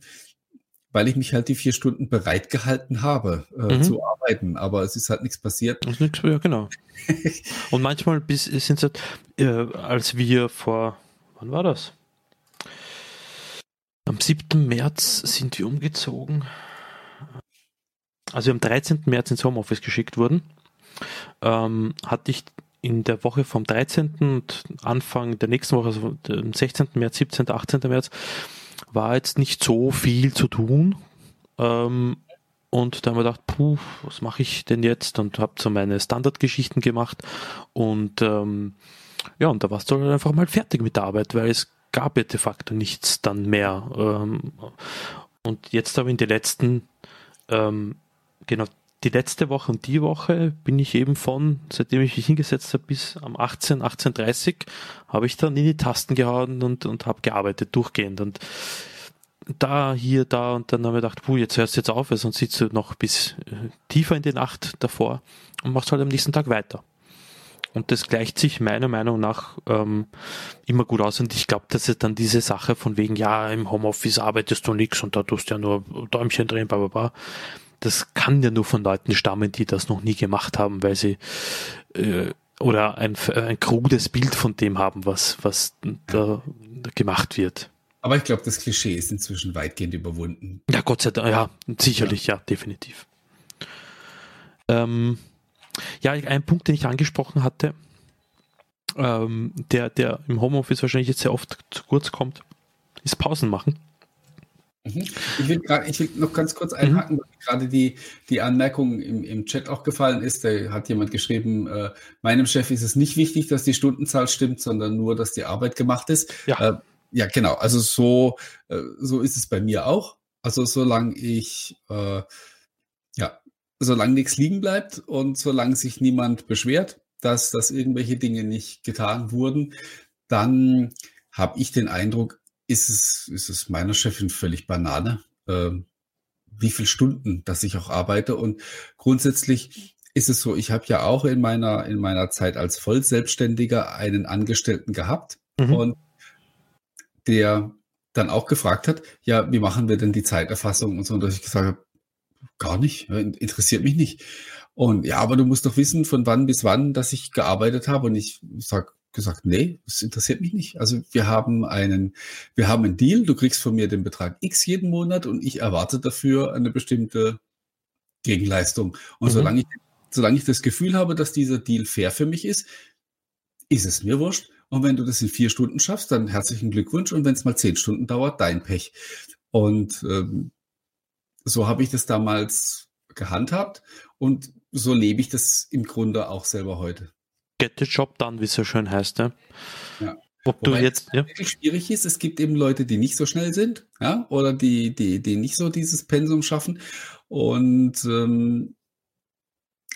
weil ich mich halt die vier Stunden bereit gehalten habe äh, mhm. zu arbeiten, aber es ist halt nichts passiert. ist nichts, ja, genau. Und manchmal bis sind es äh, als wir vor, wann war das? Am 7. März sind wir umgezogen. Also am 13. März ins Homeoffice geschickt wurden, ähm, hatte ich in der Woche vom 13. und Anfang der nächsten Woche, also am 16. März, 17., 18. März, war jetzt nicht so viel zu tun. Ähm, und da haben wir gedacht, puh, was mache ich denn jetzt? Und habe so meine Standardgeschichten gemacht. Und ähm, ja, und da warst du halt einfach mal fertig mit der Arbeit, weil es gab ja de facto nichts dann mehr. Ähm, und jetzt habe ich in den letzten ähm, genau, die letzte Woche und die Woche bin ich eben von, seitdem ich mich hingesetzt habe, bis am 18, 18.30 habe ich dann in die Tasten gehauen und, und habe gearbeitet, durchgehend. Und da, hier, da und dann habe ich gedacht, puh, jetzt hörst du jetzt auf, weil sonst sitzt du noch bis äh, tiefer in die Nacht davor und machst halt am nächsten Tag weiter. Und das gleicht sich meiner Meinung nach ähm, immer gut aus. Und ich glaube, dass es dann diese Sache von wegen, ja, im Homeoffice arbeitest du nichts und da tust du ja nur Däumchen drehen, bla bla bla. Das kann ja nur von Leuten stammen, die das noch nie gemacht haben, weil sie äh, oder ein, ein krudes Bild von dem haben, was, was da, gemacht wird. Aber ich glaube, das Klischee ist inzwischen weitgehend überwunden. Ja, Gott sei Dank, ja, sicherlich, ja, ja definitiv. Ähm, ja, ein Punkt, den ich angesprochen hatte, ähm, der, der im Homeoffice wahrscheinlich jetzt sehr oft zu kurz kommt, ist Pausen machen. Mhm. Ich will, grad, ich will noch ganz kurz einhaken, mhm. gerade die, die Anmerkung im, im Chat auch gefallen ist. Da hat jemand geschrieben, äh, meinem Chef ist es nicht wichtig, dass die Stundenzahl stimmt, sondern nur, dass die Arbeit gemacht ist. Ja, äh, ja genau. Also so, äh, so ist es bei mir auch. Also solange ich äh, ja solange nichts liegen bleibt und solange sich niemand beschwert, dass, dass irgendwelche Dinge nicht getan wurden, dann habe ich den Eindruck, ist es, ist es meiner Chefin völlig Banane, äh, wie viele Stunden, dass ich auch arbeite. Und grundsätzlich ist es so, ich habe ja auch in meiner, in meiner Zeit als Vollselbstständiger einen Angestellten gehabt mhm. und der dann auch gefragt hat, ja, wie machen wir denn die Zeiterfassung und so, und dass ich gesagt habe, Gar nicht, interessiert mich nicht. Und ja, aber du musst doch wissen, von wann bis wann, dass ich gearbeitet habe. Und ich sag gesagt, nee, das interessiert mich nicht. Also wir haben einen, wir haben einen Deal, du kriegst von mir den Betrag X jeden Monat und ich erwarte dafür eine bestimmte Gegenleistung. Und mhm. solange ich, solange ich das Gefühl habe, dass dieser Deal fair für mich ist, ist es mir wurscht. Und wenn du das in vier Stunden schaffst, dann herzlichen Glückwunsch. Und wenn es mal zehn Stunden dauert, dein Pech. Und ähm, so habe ich das damals gehandhabt und so lebe ich das im Grunde auch selber heute. Get the job done, wie es so schön heißt. Ne? Ja. Ob Wobei du jetzt ja. wirklich schwierig ist, es gibt eben Leute, die nicht so schnell sind, ja, oder die, die, die nicht so dieses Pensum schaffen. Und ähm,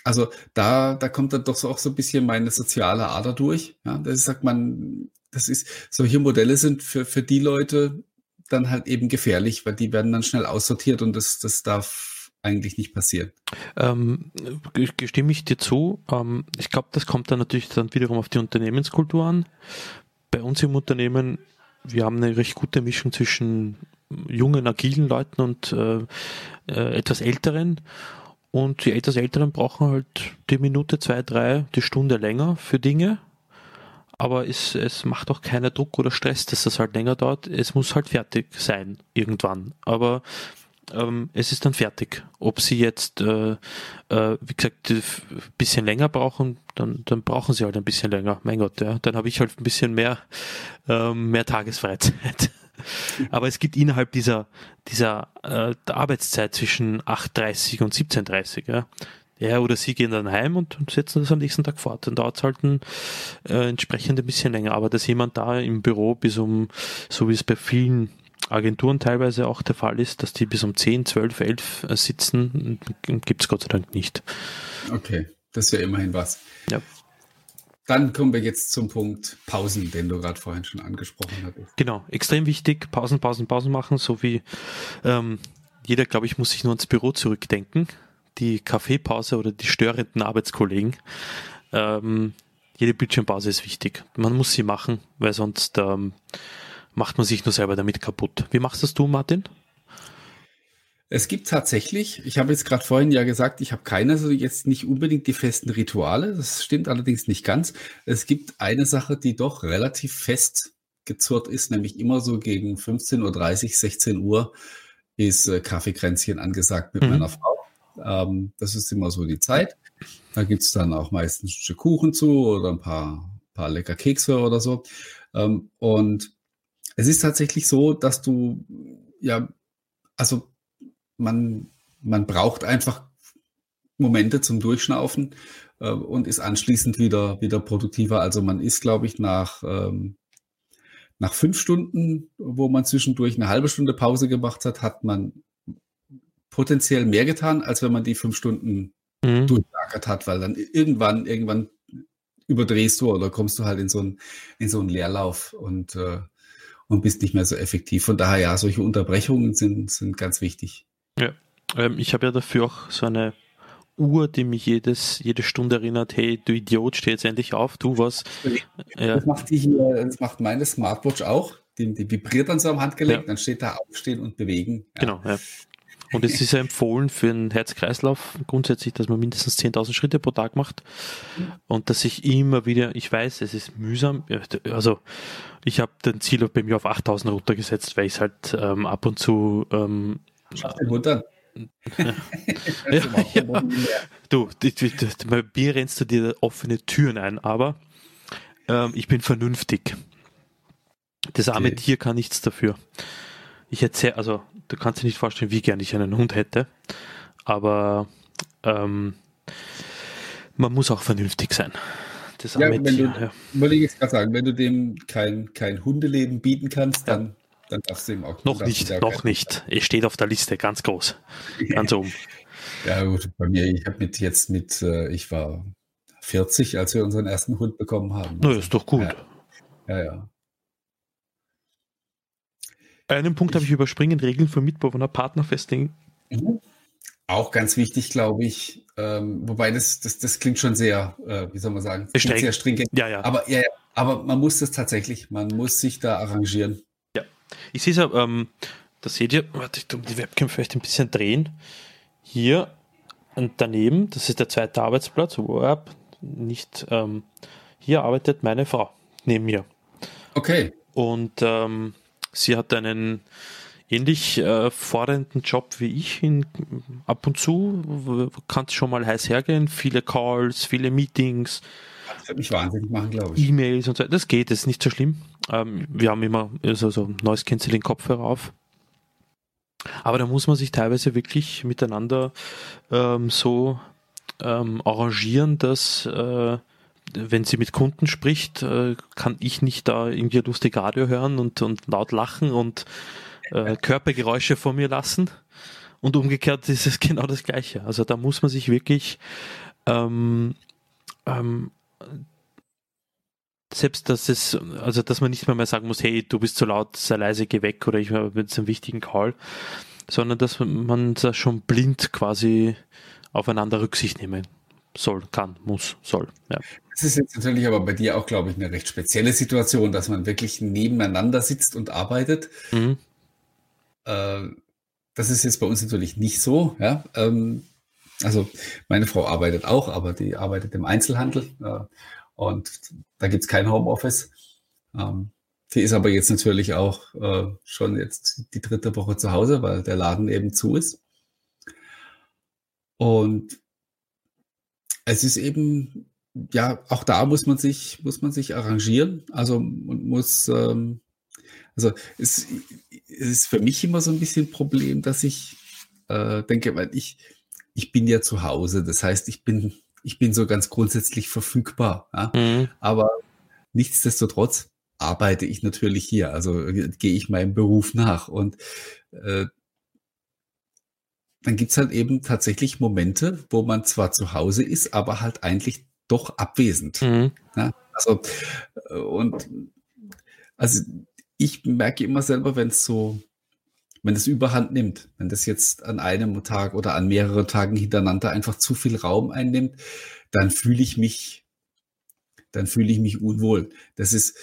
also da, da kommt dann doch so auch so ein bisschen meine soziale Ader durch. Ja, das sagt man, das ist, solche Modelle sind für, für die Leute dann halt eben gefährlich, weil die werden dann schnell aussortiert und das, das darf eigentlich nicht passieren. Ähm, gestimme ich dir zu. Ähm, ich glaube, das kommt dann natürlich dann wiederum auf die Unternehmenskultur an. Bei uns im Unternehmen, wir haben eine recht gute Mischung zwischen jungen, agilen Leuten und äh, äh, etwas älteren. Und die etwas älteren brauchen halt die Minute, zwei, drei, die Stunde länger für Dinge aber es, es macht auch keiner Druck oder Stress, dass das halt länger dauert. Es muss halt fertig sein irgendwann. Aber ähm, es ist dann fertig. Ob sie jetzt, äh, äh, wie gesagt, ein bisschen länger brauchen, dann, dann brauchen sie halt ein bisschen länger. Mein Gott, ja. Dann habe ich halt ein bisschen mehr, ähm, mehr Tagesfreizeit. Aber es gibt innerhalb dieser, dieser äh, Arbeitszeit zwischen 8.30 und 17.30 ja, er oder sie gehen dann heim und, und setzen das am nächsten Tag fort. Dann dauert es halt ein, äh, entsprechend ein bisschen länger. Aber dass jemand da im Büro bis um, so wie es bei vielen Agenturen teilweise auch der Fall ist, dass die bis um 10, 12, 11 sitzen, gibt es Gott sei Dank nicht. Okay, das wäre immerhin was. Ja. Dann kommen wir jetzt zum Punkt Pausen, den du gerade vorhin schon angesprochen hattest. Genau, extrem wichtig, Pausen, Pausen, Pausen machen, so wie ähm, jeder, glaube ich, muss sich nur ins Büro zurückdenken die Kaffeepause oder die störenden Arbeitskollegen. Ähm, jede Bildschirmpause ist wichtig. Man muss sie machen, weil sonst ähm, macht man sich nur selber damit kaputt. Wie machst das du, Martin? Es gibt tatsächlich, ich habe jetzt gerade vorhin ja gesagt, ich habe keine, also jetzt nicht unbedingt die festen Rituale. Das stimmt allerdings nicht ganz. Es gibt eine Sache, die doch relativ fest gezurrt ist, nämlich immer so gegen 15.30 Uhr, 16 Uhr ist äh, Kaffeekränzchen angesagt mit mhm. meiner Frau. Ähm, das ist immer so die Zeit. Da gibt's dann auch meistens ein Stück Kuchen zu oder ein paar, paar lecker Kekse oder so. Ähm, und es ist tatsächlich so, dass du, ja, also man, man braucht einfach Momente zum Durchschnaufen äh, und ist anschließend wieder, wieder produktiver. Also man ist, glaube ich, nach, ähm, nach fünf Stunden, wo man zwischendurch eine halbe Stunde Pause gemacht hat, hat man potenziell mehr getan, als wenn man die fünf Stunden mhm. durchlagert hat, weil dann irgendwann, irgendwann überdrehst du oder kommst du halt in so einen, in so einen Leerlauf und, äh, und bist nicht mehr so effektiv. Von daher, ja, solche Unterbrechungen sind, sind ganz wichtig. Ja, ähm, ich habe ja dafür auch so eine Uhr, die mich jedes, jede Stunde erinnert, hey, du Idiot, steh jetzt endlich auf, tu was. Das, macht, die hier, das macht meine Smartwatch auch. Die, die vibriert dann so am Handgelenk, ja. dann steht da aufstehen und bewegen. Ja. Genau, ja. Und es ist ja empfohlen für einen Herz-Kreislauf grundsätzlich, dass man mindestens 10.000 Schritte pro Tag macht und dass ich immer wieder, ich weiß, es ist mühsam, also ich habe den Ziel bei mir auf 8.000 runtergesetzt, weil ich es halt ähm, ab und zu ähm, Schaff den runter. ja, ja. Du, bei Bier rennst du dir offene Türen ein, aber ähm, ich bin vernünftig. Das arme okay. Tier kann nichts dafür. Ich erzähle, also du kannst dir nicht vorstellen, wie gern ich einen Hund hätte, aber ähm, man muss auch vernünftig sein. Das ja, wenn du, ja. wollte ich jetzt gerade sagen, wenn du dem kein, kein Hundeleben bieten kannst, dann, dann darfst du ihm auch Noch nicht, noch nicht. Es steht auf der Liste, ganz groß. Ganz oben. Ja, gut, bei mir, ich habe mit jetzt mit, äh, ich war 40, als wir unseren ersten Hund bekommen haben. Na, ist doch gut. Ja, ja. ja. Einen Punkt habe ich überspringen, Regeln für Mitbewohner, Partner festlegen. Mhm. Auch ganz wichtig, glaube ich. Ähm, wobei das, das, das klingt schon sehr, äh, wie soll man sagen, Streng. sehr stringent. Ja, ja. Aber, ja, aber man muss das tatsächlich, man muss sich da arrangieren. Ja, ich sehe es ja, ähm, da seht ihr, warte, ich um die Webcam vielleicht ein bisschen drehen. Hier und daneben, das ist der zweite Arbeitsplatz, Web, nicht, ähm, hier arbeitet meine Frau neben mir. Okay. Und ähm, Sie hat einen ähnlich äh, fordernden Job wie ich in, ab und zu. Kann es schon mal heiß hergehen. Viele Calls, viele Meetings. Das wird mich wahnsinnig machen, glaube ich. E-Mails und so. Das geht, das ist nicht so schlimm. Ähm, wir haben immer also so neues Canceling Kopfhörer auf. Aber da muss man sich teilweise wirklich miteinander ähm, so ähm, arrangieren, dass äh, wenn sie mit Kunden spricht, äh, kann ich nicht da irgendwie lustig Radio hören und, und laut lachen und äh, Körpergeräusche vor mir lassen. Und umgekehrt ist es genau das Gleiche. Also da muss man sich wirklich ähm, ähm, selbst dass es, also dass man nicht mehr, mehr sagen muss, hey, du bist zu laut, sei leise, geh weg oder ich habe jetzt einen wichtigen Call, sondern dass man da schon blind quasi aufeinander Rücksicht nehmen soll, kann, muss, soll. Ja. Das ist jetzt natürlich aber bei dir auch, glaube ich, eine recht spezielle Situation, dass man wirklich nebeneinander sitzt und arbeitet. Mhm. Äh, das ist jetzt bei uns natürlich nicht so. Ja? Ähm, also meine Frau arbeitet auch, aber die arbeitet im Einzelhandel äh, und da gibt es kein Homeoffice. Ähm, die ist aber jetzt natürlich auch äh, schon jetzt die dritte Woche zu Hause, weil der Laden eben zu ist. Und es ist eben, ja, auch da muss man sich, muss man sich arrangieren. Also man muss, ähm, also es, es ist für mich immer so ein bisschen ein Problem, dass ich äh, denke, weil ich, ich bin ja zu Hause. Das heißt, ich bin, ich bin so ganz grundsätzlich verfügbar. Ja? Mhm. Aber nichtsdestotrotz arbeite ich natürlich hier. Also äh, gehe ich meinem Beruf nach. Und äh, dann gibt's halt eben tatsächlich Momente, wo man zwar zu Hause ist, aber halt eigentlich doch abwesend. Mhm. Ja, also, äh, und also ich merke immer selber, wenn es so, wenn es überhand nimmt, wenn das jetzt an einem Tag oder an mehreren Tagen hintereinander einfach zu viel Raum einnimmt, dann fühle ich mich, dann fühle ich mich unwohl. Das ist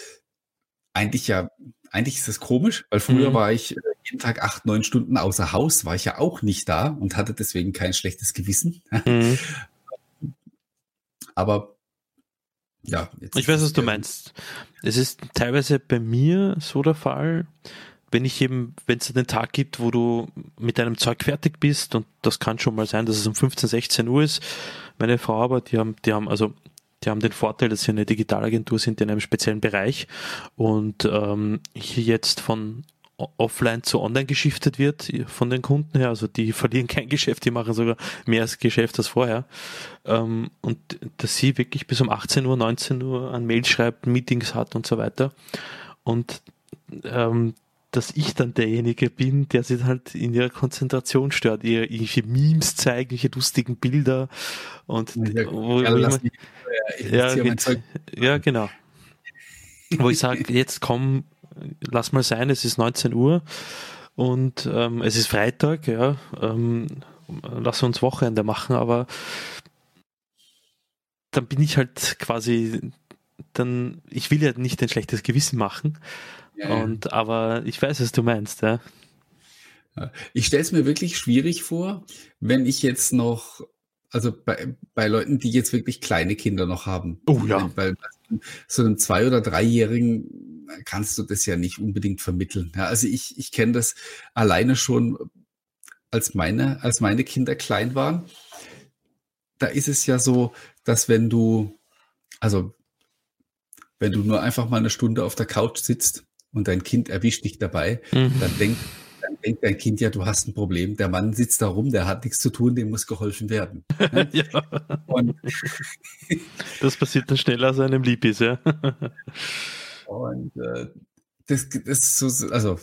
eigentlich ja eigentlich ist das komisch, weil früher mhm. war ich äh, jeden Tag acht, neun Stunden außer Haus, war ich ja auch nicht da und hatte deswegen kein schlechtes Gewissen. Mhm. Aber ja. ich weiß, was du meinst. Es ist teilweise bei mir so der Fall, wenn ich eben, wenn es einen Tag gibt, wo du mit deinem Zeug fertig bist, und das kann schon mal sein, dass es um 15, 16 Uhr ist, meine Frau aber, die haben, die haben, also die haben den Vorteil, dass sie eine Digitalagentur sind in einem speziellen Bereich und ähm, hier jetzt von offline zu online geschiftet wird von den Kunden her. Also die verlieren kein Geschäft, die machen sogar mehr als Geschäft als vorher. Ähm, und dass sie wirklich bis um 18 Uhr, 19 Uhr an Mail schreibt, Meetings hat und so weiter. Und ähm, dass ich dann derjenige bin, der sie halt in ihrer Konzentration stört, ihr irgendwelche Memes zeigen, irgendwelche lustigen Bilder und ja, wo, ja, immer, ja, ja, ja, genau. Wo ich sage, jetzt komm, lass mal sein, es ist 19 Uhr und ähm, es ist Freitag, ja, ähm, lass uns Wochenende machen, aber dann bin ich halt quasi dann, ich will ja nicht ein schlechtes Gewissen machen. Ja, und, aber ich weiß, was du meinst, ja. Ich stelle es mir wirklich schwierig vor, wenn ich jetzt noch, also bei, bei Leuten, die jetzt wirklich kleine Kinder noch haben. Oh ja. Bei, bei so einem Zwei- oder Dreijährigen kannst du das ja nicht unbedingt vermitteln. Ja, also ich, ich kenne das alleine schon, als meine, als meine Kinder klein waren. Da ist es ja so, dass wenn du, also wenn du nur einfach mal eine Stunde auf der Couch sitzt und dein Kind erwischt dich dabei, mhm. dann denkt denkt dein Kind ja, du hast ein Problem. Der Mann sitzt da rum, der hat nichts zu tun, dem muss geholfen werden. ja. Und das passiert dann schneller als einem lieb ist, ja. und äh, das, das so, also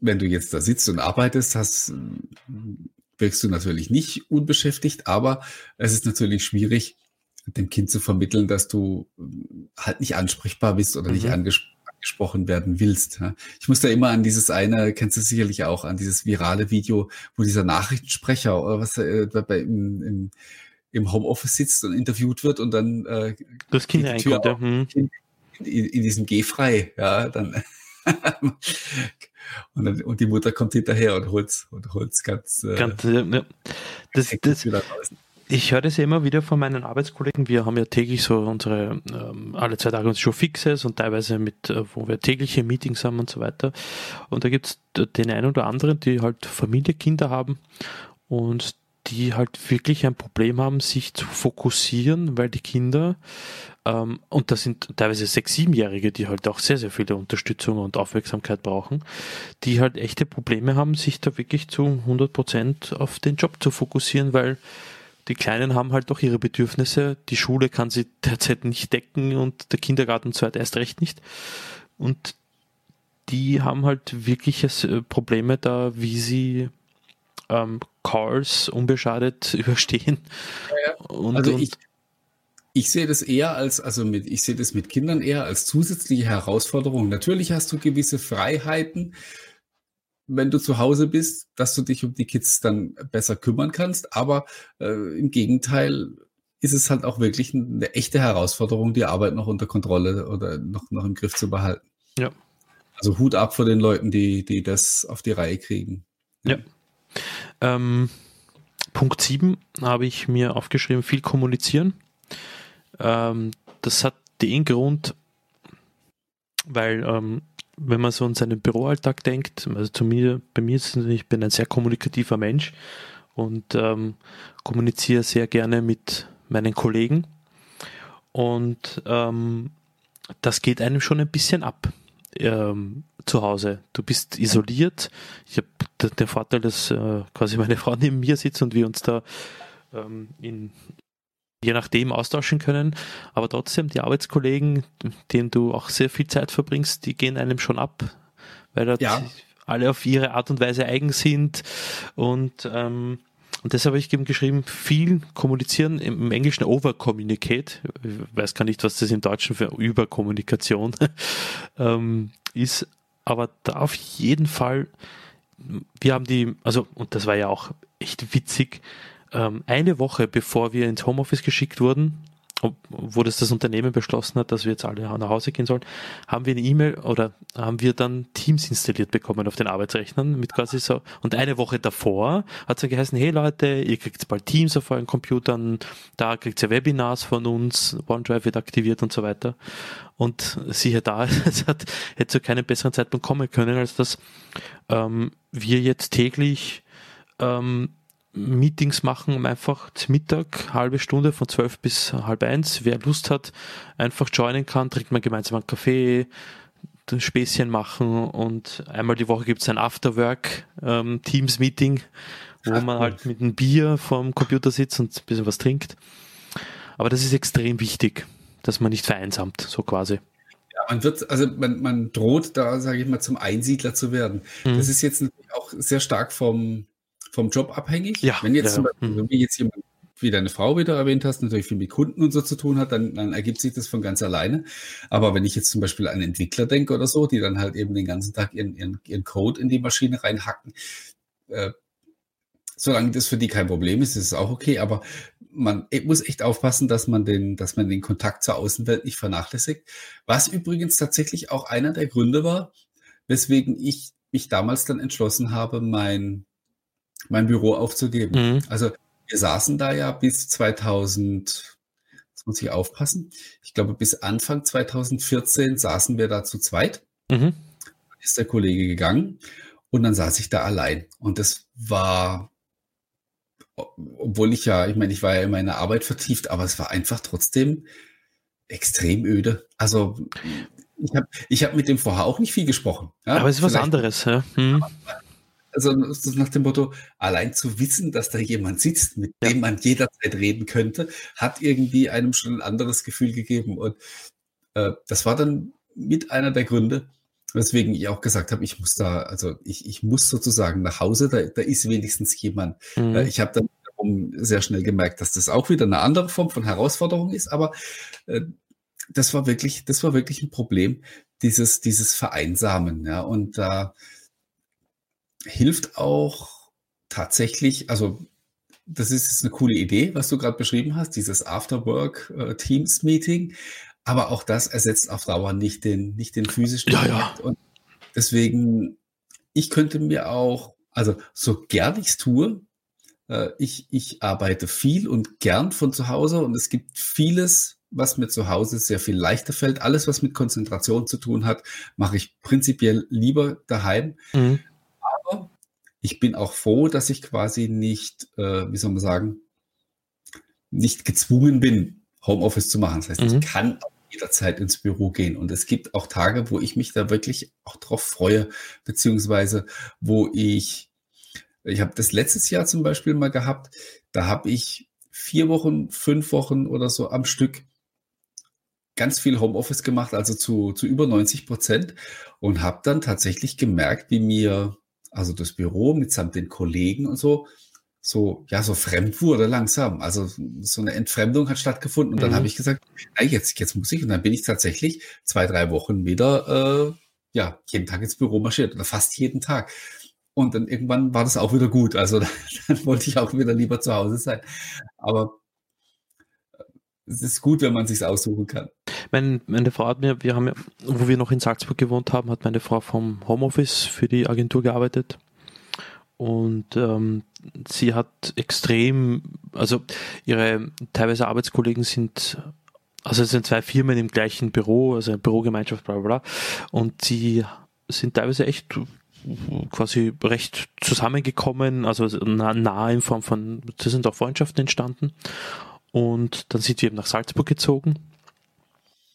wenn du jetzt da sitzt und arbeitest, hast, wirkst du natürlich nicht unbeschäftigt, aber es ist natürlich schwierig, dem Kind zu vermitteln, dass du halt nicht ansprechbar bist oder mhm. nicht angesprochen angesprochen werden willst. Ich muss da immer an dieses eine, kennst du sicherlich auch, an dieses virale Video, wo dieser Nachrichtensprecher oder was äh, bei, im, im, im Homeoffice sitzt und interviewt wird und dann äh, das Kind reinkommt, ja. Hm. in, in, in diesem Gehfrei, ja, dann und, dann, und die Mutter kommt hinterher und holt's und holt's ganz, äh, ganz ja, ja. Das, das, ich höre das ja immer wieder von meinen Arbeitskollegen. Wir haben ja täglich so unsere, ähm, alle zwei Tage uns schon Fixes und teilweise mit, äh, wo wir tägliche Meetings haben und so weiter. Und da gibt es den einen oder anderen, die halt Familie, Kinder haben und die halt wirklich ein Problem haben, sich zu fokussieren, weil die Kinder, ähm, und das sind teilweise sechs, siebenjährige, die halt auch sehr, sehr viele Unterstützung und Aufmerksamkeit brauchen, die halt echte Probleme haben, sich da wirklich zu 100 Prozent auf den Job zu fokussieren, weil die Kleinen haben halt doch ihre Bedürfnisse. Die Schule kann sie derzeit nicht decken und der Kindergarten zweit erst recht nicht. Und die haben halt wirkliche äh, Probleme da, wie sie ähm, Calls unbeschadet überstehen. Ja, ja. Und, also ich, ich sehe das eher als, also mit, ich sehe das mit Kindern eher als zusätzliche Herausforderung. Natürlich hast du gewisse Freiheiten, wenn du zu Hause bist, dass du dich um die Kids dann besser kümmern kannst. Aber äh, im Gegenteil ist es halt auch wirklich eine echte Herausforderung, die Arbeit noch unter Kontrolle oder noch, noch im Griff zu behalten. Ja. Also Hut ab vor den Leuten, die, die das auf die Reihe kriegen. Ja. ja. Ähm, Punkt 7 habe ich mir aufgeschrieben, viel kommunizieren. Ähm, das hat den Grund, weil ähm, wenn man so an seinen Büroalltag denkt, also zu mir, bei mir ist es, ich bin ein sehr kommunikativer Mensch und ähm, kommuniziere sehr gerne mit meinen Kollegen und ähm, das geht einem schon ein bisschen ab ähm, zu Hause. Du bist isoliert. Ich habe den Vorteil, dass äh, quasi meine Frau neben mir sitzt und wir uns da ähm, in je nachdem austauschen können. Aber trotzdem, die Arbeitskollegen, denen du auch sehr viel Zeit verbringst, die gehen einem schon ab, weil da ja. alle auf ihre Art und Weise eigen sind. Und, ähm, und deshalb habe ich eben geschrieben, viel kommunizieren, im Englischen over-communicate, ich weiß gar nicht, was das im Deutschen für Überkommunikation ähm, ist, aber da auf jeden Fall, wir haben die, also, und das war ja auch echt witzig, ähm, eine Woche bevor wir ins Homeoffice geschickt wurden, wo das das Unternehmen beschlossen hat, dass wir jetzt alle nach Hause gehen sollen, haben wir eine E-Mail oder haben wir dann Teams installiert bekommen auf den Arbeitsrechnern mit quasi so. Und eine Woche davor hat es dann geheißen, hey Leute, ihr kriegt bald Teams auf euren Computern, da kriegt ihr Webinars von uns, OneDrive wird aktiviert und so weiter. Und siehe da, es hat, hätte zu keinem besseren Zeitpunkt kommen können, als dass ähm, wir jetzt täglich ähm, Meetings machen, um einfach zum Mittag, halbe Stunde von zwölf bis halb eins. Wer Lust hat, einfach joinen kann, trinkt man gemeinsam einen Kaffee, ein Späßchen machen und einmal die Woche gibt es ein Afterwork ähm, Teams Meeting, wo Ach, man halt mit einem Bier vorm Computer sitzt und ein bisschen was trinkt. Aber das ist extrem wichtig, dass man nicht vereinsamt, so quasi. Ja, man wird, also man, man droht da, sage ich mal, zum Einsiedler zu werden. Mhm. Das ist jetzt natürlich auch sehr stark vom, vom Job abhängig. Ja, Wenn jetzt ja. zum Beispiel, wie jetzt jemand, wie deine Frau wieder erwähnt hast, natürlich viel mit Kunden und so zu tun hat, dann, dann ergibt sich das von ganz alleine. Aber wenn ich jetzt zum Beispiel an Entwickler denke oder so, die dann halt eben den ganzen Tag ihren, ihren, ihren Code in die Maschine reinhacken, äh, solange das für die kein Problem ist, ist es auch okay. Aber man muss echt aufpassen, dass man den, dass man den Kontakt zur Außenwelt nicht vernachlässigt. Was übrigens tatsächlich auch einer der Gründe war, weswegen ich mich damals dann entschlossen habe, mein, mein Büro aufzugeben. Mhm. Also wir saßen da ja bis 2000, jetzt muss ich aufpassen, ich glaube bis Anfang 2014 saßen wir da zu zweit. Mhm. Dann ist der Kollege gegangen und dann saß ich da allein. Und das war obwohl ich ja, ich meine, ich war ja in meiner Arbeit vertieft, aber es war einfach trotzdem extrem öde. Also ich habe ich hab mit dem vorher auch nicht viel gesprochen. Ja? Aber es ist was anderes. Ja? Hm. Also nach dem Motto, allein zu wissen, dass da jemand sitzt, mit ja. dem man jederzeit reden könnte, hat irgendwie einem schon ein anderes Gefühl gegeben. Und äh, das war dann mit einer der Gründe, weswegen ich auch gesagt habe, ich muss da, also ich, ich muss sozusagen nach Hause, da, da ist wenigstens jemand. Mhm. Äh, ich habe dann sehr schnell gemerkt, dass das auch wieder eine andere Form von Herausforderung ist, aber äh, das war wirklich, das war wirklich ein Problem, dieses, dieses Vereinsamen, ja, und da äh, hilft auch tatsächlich, also das ist jetzt eine coole Idee, was du gerade beschrieben hast, dieses Afterwork-Teams-Meeting. Aber auch das ersetzt auf Dauer nicht den, nicht den physischen ja, Kontakt. Ja. Und deswegen, ich könnte mir auch, also so gern ich es tue, äh, ich, ich arbeite viel und gern von zu Hause und es gibt vieles, was mir zu Hause sehr viel leichter fällt. Alles, was mit Konzentration zu tun hat, mache ich prinzipiell lieber daheim. Mhm. Ich bin auch froh, dass ich quasi nicht, äh, wie soll man sagen, nicht gezwungen bin, Homeoffice zu machen. Das heißt, mhm. ich kann jederzeit ins Büro gehen. Und es gibt auch Tage, wo ich mich da wirklich auch drauf freue, beziehungsweise wo ich, ich habe das letztes Jahr zum Beispiel mal gehabt, da habe ich vier Wochen, fünf Wochen oder so am Stück ganz viel Homeoffice gemacht, also zu, zu über 90 Prozent und habe dann tatsächlich gemerkt, wie mir also das Büro mitsamt den Kollegen und so so, ja, so fremd wurde langsam. Also so eine Entfremdung hat stattgefunden. Und dann mhm. habe ich gesagt, na, jetzt, jetzt muss ich. Und dann bin ich tatsächlich zwei, drei Wochen wieder, äh, ja, jeden Tag ins Büro marschiert oder fast jeden Tag. Und dann irgendwann war das auch wieder gut. Also dann, dann wollte ich auch wieder lieber zu Hause sein. Aber es ist gut, wenn man sich aussuchen kann. Meine, meine Frau hat mir, wir haben wo wir noch in Salzburg gewohnt haben, hat meine Frau vom Homeoffice für die Agentur gearbeitet. Und ähm, sie hat extrem, also ihre teilweise Arbeitskollegen sind, also es sind zwei Firmen im gleichen Büro, also Bürogemeinschaft, bla bla bla. Und sie sind teilweise echt quasi recht zusammengekommen, also nah, nah in Form von, da sind auch Freundschaften entstanden. Und dann sind wir eben nach Salzburg gezogen.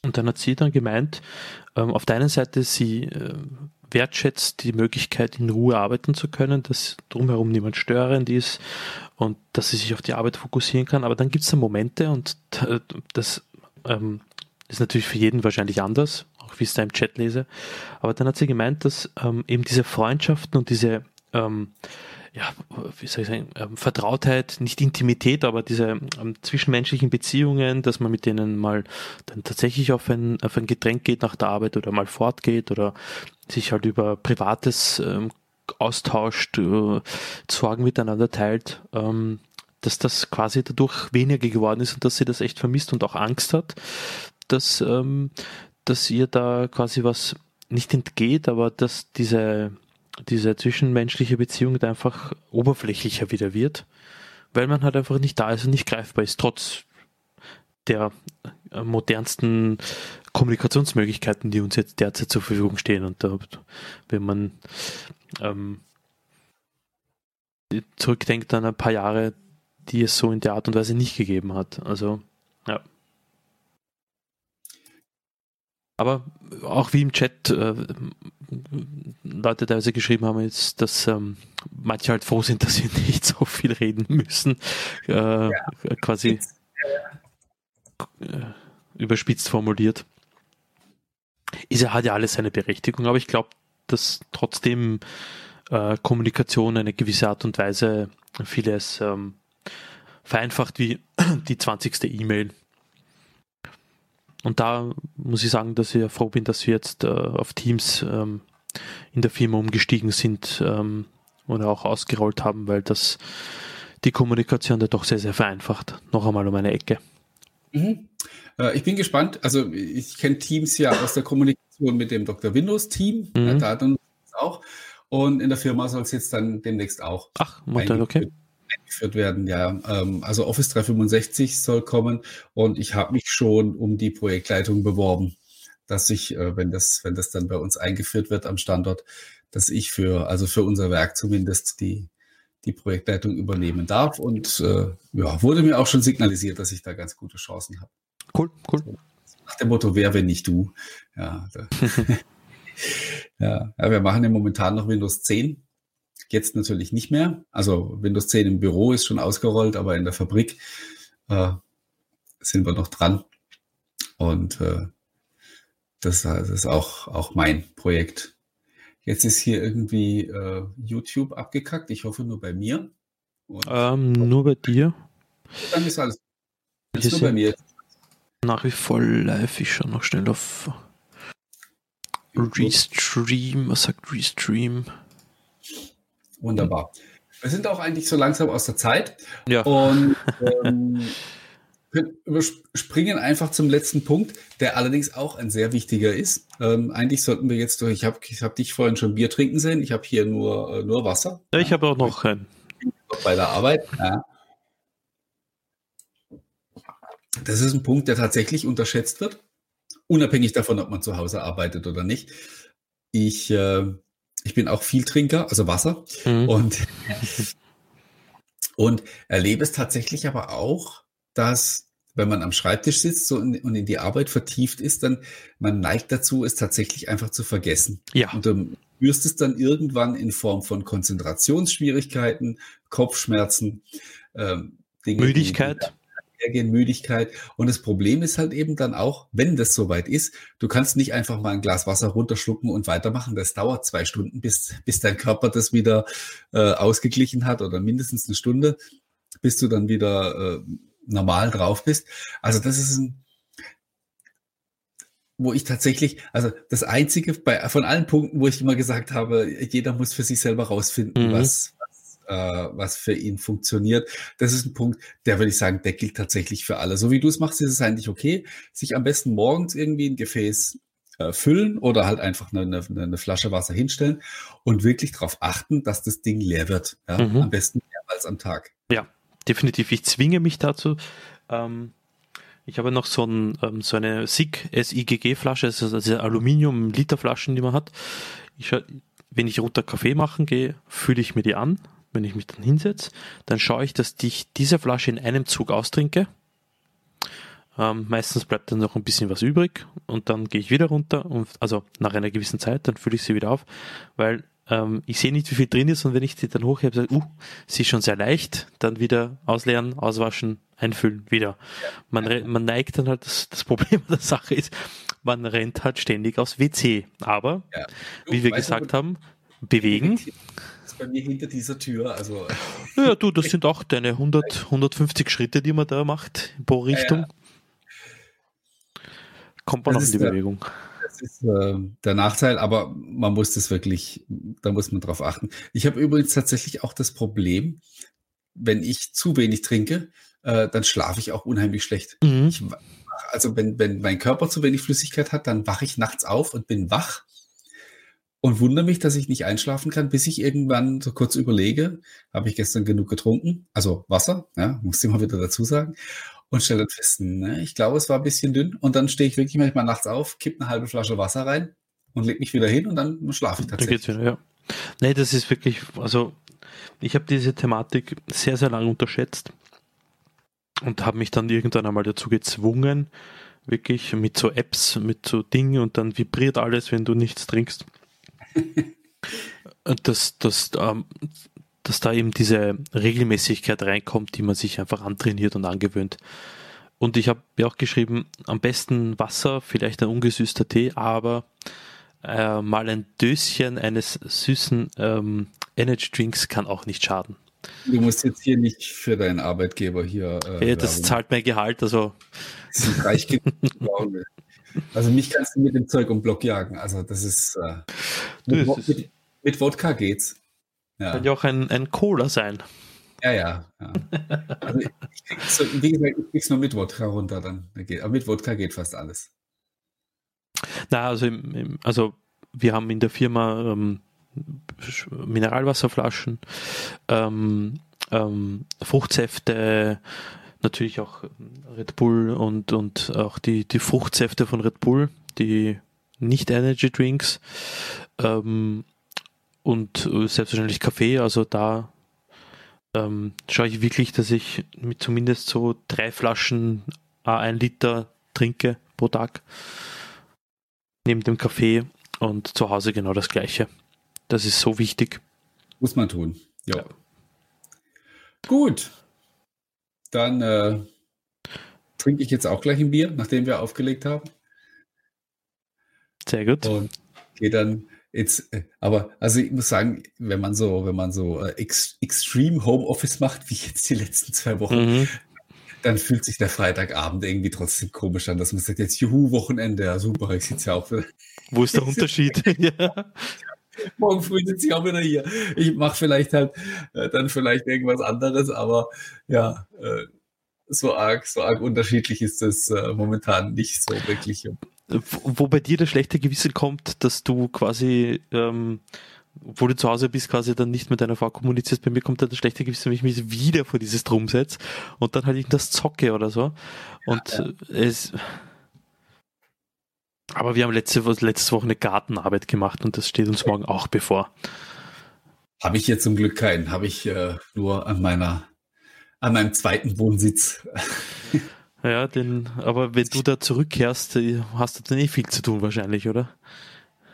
Und dann hat sie dann gemeint, ähm, auf der einen Seite, sie äh, wertschätzt die Möglichkeit, in Ruhe arbeiten zu können, dass drumherum niemand störend ist und dass sie sich auf die Arbeit fokussieren kann. Aber dann gibt es da Momente und das ähm, ist natürlich für jeden wahrscheinlich anders, auch wie ich es da im Chat lese. Aber dann hat sie gemeint, dass ähm, eben diese Freundschaften und diese ähm, ja, wie soll ich sagen, ähm, Vertrautheit, nicht Intimität, aber diese ähm, zwischenmenschlichen Beziehungen, dass man mit denen mal dann tatsächlich auf ein, auf ein Getränk geht nach der Arbeit oder mal fortgeht oder sich halt über Privates ähm, austauscht, äh, Sorgen miteinander teilt, ähm, dass das quasi dadurch weniger geworden ist und dass sie das echt vermisst und auch Angst hat, dass, ähm, dass ihr da quasi was nicht entgeht, aber dass diese diese zwischenmenschliche Beziehung einfach oberflächlicher wieder wird, weil man halt einfach nicht da ist und nicht greifbar ist, trotz der äh, modernsten Kommunikationsmöglichkeiten, die uns jetzt derzeit zur Verfügung stehen. Und da, wenn man ähm, zurückdenkt an ein paar Jahre, die es so in der Art und Weise nicht gegeben hat. Also, ja. Aber auch wie im Chat äh, Leute teilweise geschrieben haben, ist, dass ähm, manche halt froh sind, dass sie nicht so viel reden müssen. Äh, ja. Quasi äh, überspitzt formuliert. ist, hat ja alles seine Berechtigung, aber ich glaube, dass trotzdem äh, Kommunikation eine gewisse Art und Weise vieles ähm, vereinfacht wie die 20. E-Mail. Und da muss ich sagen, dass ich froh bin, dass wir jetzt äh, auf Teams ähm, in der Firma umgestiegen sind ähm, oder auch ausgerollt haben, weil das die Kommunikation da doch sehr, sehr vereinfacht. Noch einmal um eine Ecke. Mhm. Äh, ich bin gespannt. Also ich kenne Teams ja aus der Kommunikation mit dem Dr. Windows Team. Mhm. Ja, da hat auch. Und in der Firma soll es jetzt dann demnächst auch. Ach, Modell, okay eingeführt werden, ja. Ähm, also Office 365 soll kommen und ich habe mich schon um die Projektleitung beworben, dass ich, äh, wenn das, wenn das dann bei uns eingeführt wird am Standort, dass ich für, also für unser Werk zumindest die, die Projektleitung übernehmen darf. Und äh, ja, wurde mir auch schon signalisiert, dass ich da ganz gute Chancen habe. Cool, cool. nach dem Motto, wer, wenn nicht du? Ja, ja, ja, wir machen ja momentan noch Windows 10 Jetzt natürlich nicht mehr. Also Windows 10 im Büro ist schon ausgerollt, aber in der Fabrik äh, sind wir noch dran. Und äh, das, das, ist auch, auch mein Projekt. Jetzt ist hier irgendwie äh, YouTube abgekackt. Ich hoffe nur bei mir. Ähm, nur bei dir. Dann ist alles. Ist nur bei mir. Nach wie vor live. Ich schaue noch schnell auf Restream. Was sagt Restream? Wunderbar. Wir sind auch eigentlich so langsam aus der Zeit. Ja. Und ähm, überspringen einfach zum letzten Punkt, der allerdings auch ein sehr wichtiger ist. Ähm, eigentlich sollten wir jetzt durch, ich habe ich hab dich vorhin schon Bier trinken sehen, ich habe hier nur, äh, nur Wasser. Ja, ich habe auch noch ein. Bei der Arbeit. Ja. Das ist ein Punkt, der tatsächlich unterschätzt wird, unabhängig davon, ob man zu Hause arbeitet oder nicht. Ich äh, ich bin auch viel Trinker, also Wasser. Mhm. Und, und erlebe es tatsächlich aber auch, dass wenn man am Schreibtisch sitzt und in die Arbeit vertieft ist, dann man neigt dazu, es tatsächlich einfach zu vergessen. Ja. Und du spürst es dann irgendwann in Form von Konzentrationsschwierigkeiten, Kopfschmerzen, ähm, Dinge, Müdigkeit einhergehen, Müdigkeit. Und das Problem ist halt eben dann auch, wenn das soweit ist, du kannst nicht einfach mal ein Glas Wasser runterschlucken und weitermachen. Das dauert zwei Stunden, bis, bis dein Körper das wieder äh, ausgeglichen hat oder mindestens eine Stunde, bis du dann wieder äh, normal drauf bist. Also das ist ein, wo ich tatsächlich, also das einzige bei, von allen Punkten, wo ich immer gesagt habe, jeder muss für sich selber rausfinden, mhm. was, äh, was für ihn funktioniert. Das ist ein Punkt, der würde ich sagen, der gilt tatsächlich für alle. So wie du es machst, ist es eigentlich okay, sich am besten morgens irgendwie ein Gefäß äh, füllen oder halt einfach eine, eine, eine, Flasche Wasser hinstellen und wirklich darauf achten, dass das Ding leer wird. Ja? Mhm. Am besten mehrmals am Tag. Ja, definitiv. Ich zwinge mich dazu. Ähm ich habe noch so, ein, ähm, so eine SIG SIGG-Flasche, also diese Aluminium-Literflaschen, die man hat. Ich, wenn ich runter Kaffee machen gehe, fülle ich mir die an, wenn ich mich dann hinsetze, dann schaue ich, dass ich diese Flasche in einem Zug austrinke. Ähm, meistens bleibt dann noch ein bisschen was übrig und dann gehe ich wieder runter und also nach einer gewissen Zeit, dann fülle ich sie wieder auf, weil ähm, ich sehe nicht, wie viel drin ist und wenn ich sie dann hochhebe, sage uh, sie ist schon sehr leicht, dann wieder ausleeren, auswaschen, einfüllen, wieder. Man, man neigt dann halt, das, das Problem der Sache ist, man rennt halt ständig aufs WC. Aber, ja. du, wie wir gesagt haben, bewegen bei mir hinter dieser Tür. Also. Ja, du, das sind auch deine 100, 150 Schritte, die man da macht pro Richtung. Ja, ja. Kommt man das noch in die der, Bewegung. Das ist äh, der Nachteil, aber man muss das wirklich, da muss man drauf achten. Ich habe übrigens tatsächlich auch das Problem, wenn ich zu wenig trinke, äh, dann schlafe ich auch unheimlich schlecht. Mhm. Ich, also wenn, wenn mein Körper zu wenig Flüssigkeit hat, dann wache ich nachts auf und bin wach und wundere mich, dass ich nicht einschlafen kann, bis ich irgendwann so kurz überlege, habe ich gestern genug getrunken, also Wasser, ja, muss ich mal wieder dazu sagen, und stelle dann fest, ne, ich glaube, es war ein bisschen dünn und dann stehe ich wirklich manchmal nachts auf, kippe eine halbe Flasche Wasser rein und lege mich wieder hin und dann schlafe ich tatsächlich. Da geht's wieder, ja. Nee, das ist wirklich, also ich habe diese Thematik sehr, sehr lange unterschätzt und habe mich dann irgendwann einmal dazu gezwungen, wirklich mit so Apps, mit so Dingen und dann vibriert alles, wenn du nichts trinkst dass, dass, ähm, dass da eben diese Regelmäßigkeit reinkommt, die man sich einfach antrainiert und angewöhnt. und ich habe mir auch geschrieben, am besten Wasser, vielleicht ein ungesüßter Tee, aber äh, mal ein Döschen eines süßen ähm, Energy Drinks kann auch nicht schaden. Du musst jetzt hier nicht für deinen Arbeitgeber hier. Äh, ja, das zahlt mein Gehalt, also. Das reich Also mich kannst du mit dem Zeug um Block jagen. Also das ist. Äh, mit, mit, mit, Wodka geht's. Ja. Kann ja auch ein, ein Cola sein. Ja, ja. ja. Also ich, ich wie gesagt, ich krieg's nur mit Wodka runter dann. Aber mit Wodka geht fast alles. Na, also, im, im, also wir haben in der Firma ähm, Mineralwasserflaschen, ähm, ähm, Fruchtsäfte, natürlich auch Red Bull und, und auch die, die Fruchtsäfte von Red Bull, die nicht Energy Drinks ähm, und selbstverständlich Kaffee, also da ähm, schaue ich wirklich, dass ich mit zumindest so drei Flaschen a ein Liter trinke pro Tag. Neben dem Kaffee und zu Hause genau das gleiche. Das ist so wichtig. Muss man tun. Ja. Gut. Dann äh, trinke ich jetzt auch gleich ein Bier, nachdem wir aufgelegt haben. Sehr gut. Und gehe dann Jetzt, äh, aber also ich muss sagen, wenn man so, wenn man so äh, ex, Extreme Homeoffice macht, wie jetzt die letzten zwei Wochen, mhm. dann fühlt sich der Freitagabend irgendwie trotzdem komisch an, dass man sagt, jetzt Juhu, Wochenende, ja super, ich sitze ja auch. Wo ist der Unterschied? ja. Morgen früh sitze ich auch wieder hier. Ich mache vielleicht halt äh, dann vielleicht irgendwas anderes, aber ja, äh, so arg, so arg unterschiedlich ist das äh, momentan nicht so wirklich wo bei dir das schlechte Gewissen kommt, dass du quasi, ähm, wo du zu Hause bist, quasi dann nicht mit deiner Frau kommunizierst. Bei mir kommt dann das schlechte Gewissen, wenn ich mich wieder vor dieses Drum setze und dann halt ich das zocke oder so. Und ja, ja. es. Aber wir haben letzte, letzte Woche eine Gartenarbeit gemacht und das steht uns morgen auch bevor. Habe ich jetzt zum Glück keinen. Habe ich äh, nur an meiner, an meinem zweiten Wohnsitz. Ja, den, aber wenn du da zurückkehrst, äh, hast du dann eh viel zu tun wahrscheinlich, oder?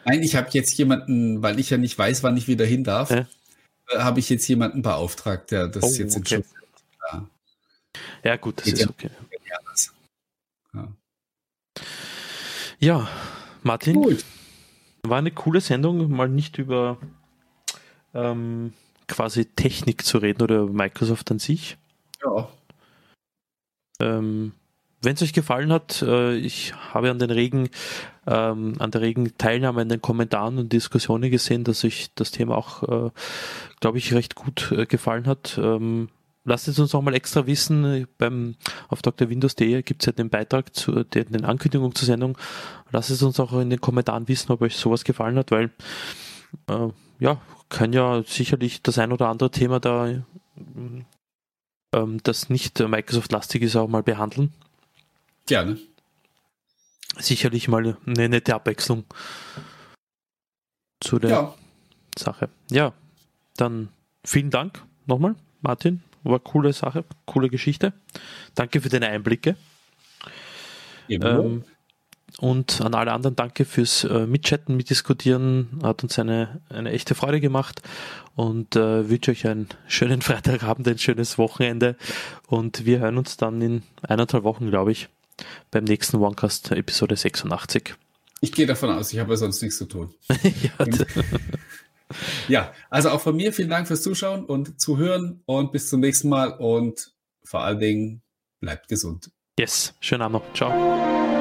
Nein, ich habe jetzt jemanden, weil ich ja nicht weiß, wann ich wieder hin darf, äh, habe ich jetzt jemanden beauftragt, der das oh, jetzt okay. in ja. ja, gut, das Geht ist ja okay. Ja. ja, Martin, gut. war eine coole Sendung, mal nicht über ähm, quasi Technik zu reden oder Microsoft an sich. Ja. Ähm, wenn es euch gefallen hat, äh, ich habe an den regen, ähm, an der regen Teilnahme in den Kommentaren und Diskussionen gesehen, dass euch das Thema auch, äh, glaube ich, recht gut äh, gefallen hat. Ähm, lasst es uns auch mal extra wissen. Beim, auf drwindows.de gibt es ja den Beitrag zu den, den Ankündigungen zur Sendung. Lasst es uns auch in den Kommentaren wissen, ob euch sowas gefallen hat, weil äh, ja, kann ja sicherlich das ein oder andere Thema da ähm, das nicht Microsoft-lastig ist, auch mal behandeln. Gerne. Sicherlich mal eine nette Abwechslung zu der ja. Sache. Ja, dann vielen Dank nochmal, Martin. War coole Sache, coole Geschichte. Danke für deine Einblicke. Ähm, und an alle anderen danke fürs äh, Mitchatten, Mitdiskutieren. Hat uns eine, eine echte Freude gemacht und äh, wünsche euch einen schönen Freitagabend, ein schönes Wochenende und wir hören uns dann in eineinhalb Wochen, glaube ich, beim nächsten OneCast Episode 86. Ich gehe davon aus, ich habe sonst nichts zu tun. ja, ja, also auch von mir vielen Dank fürs Zuschauen und Zuhören und bis zum nächsten Mal und vor allen Dingen bleibt gesund. Yes, schönen Abend noch. Ciao.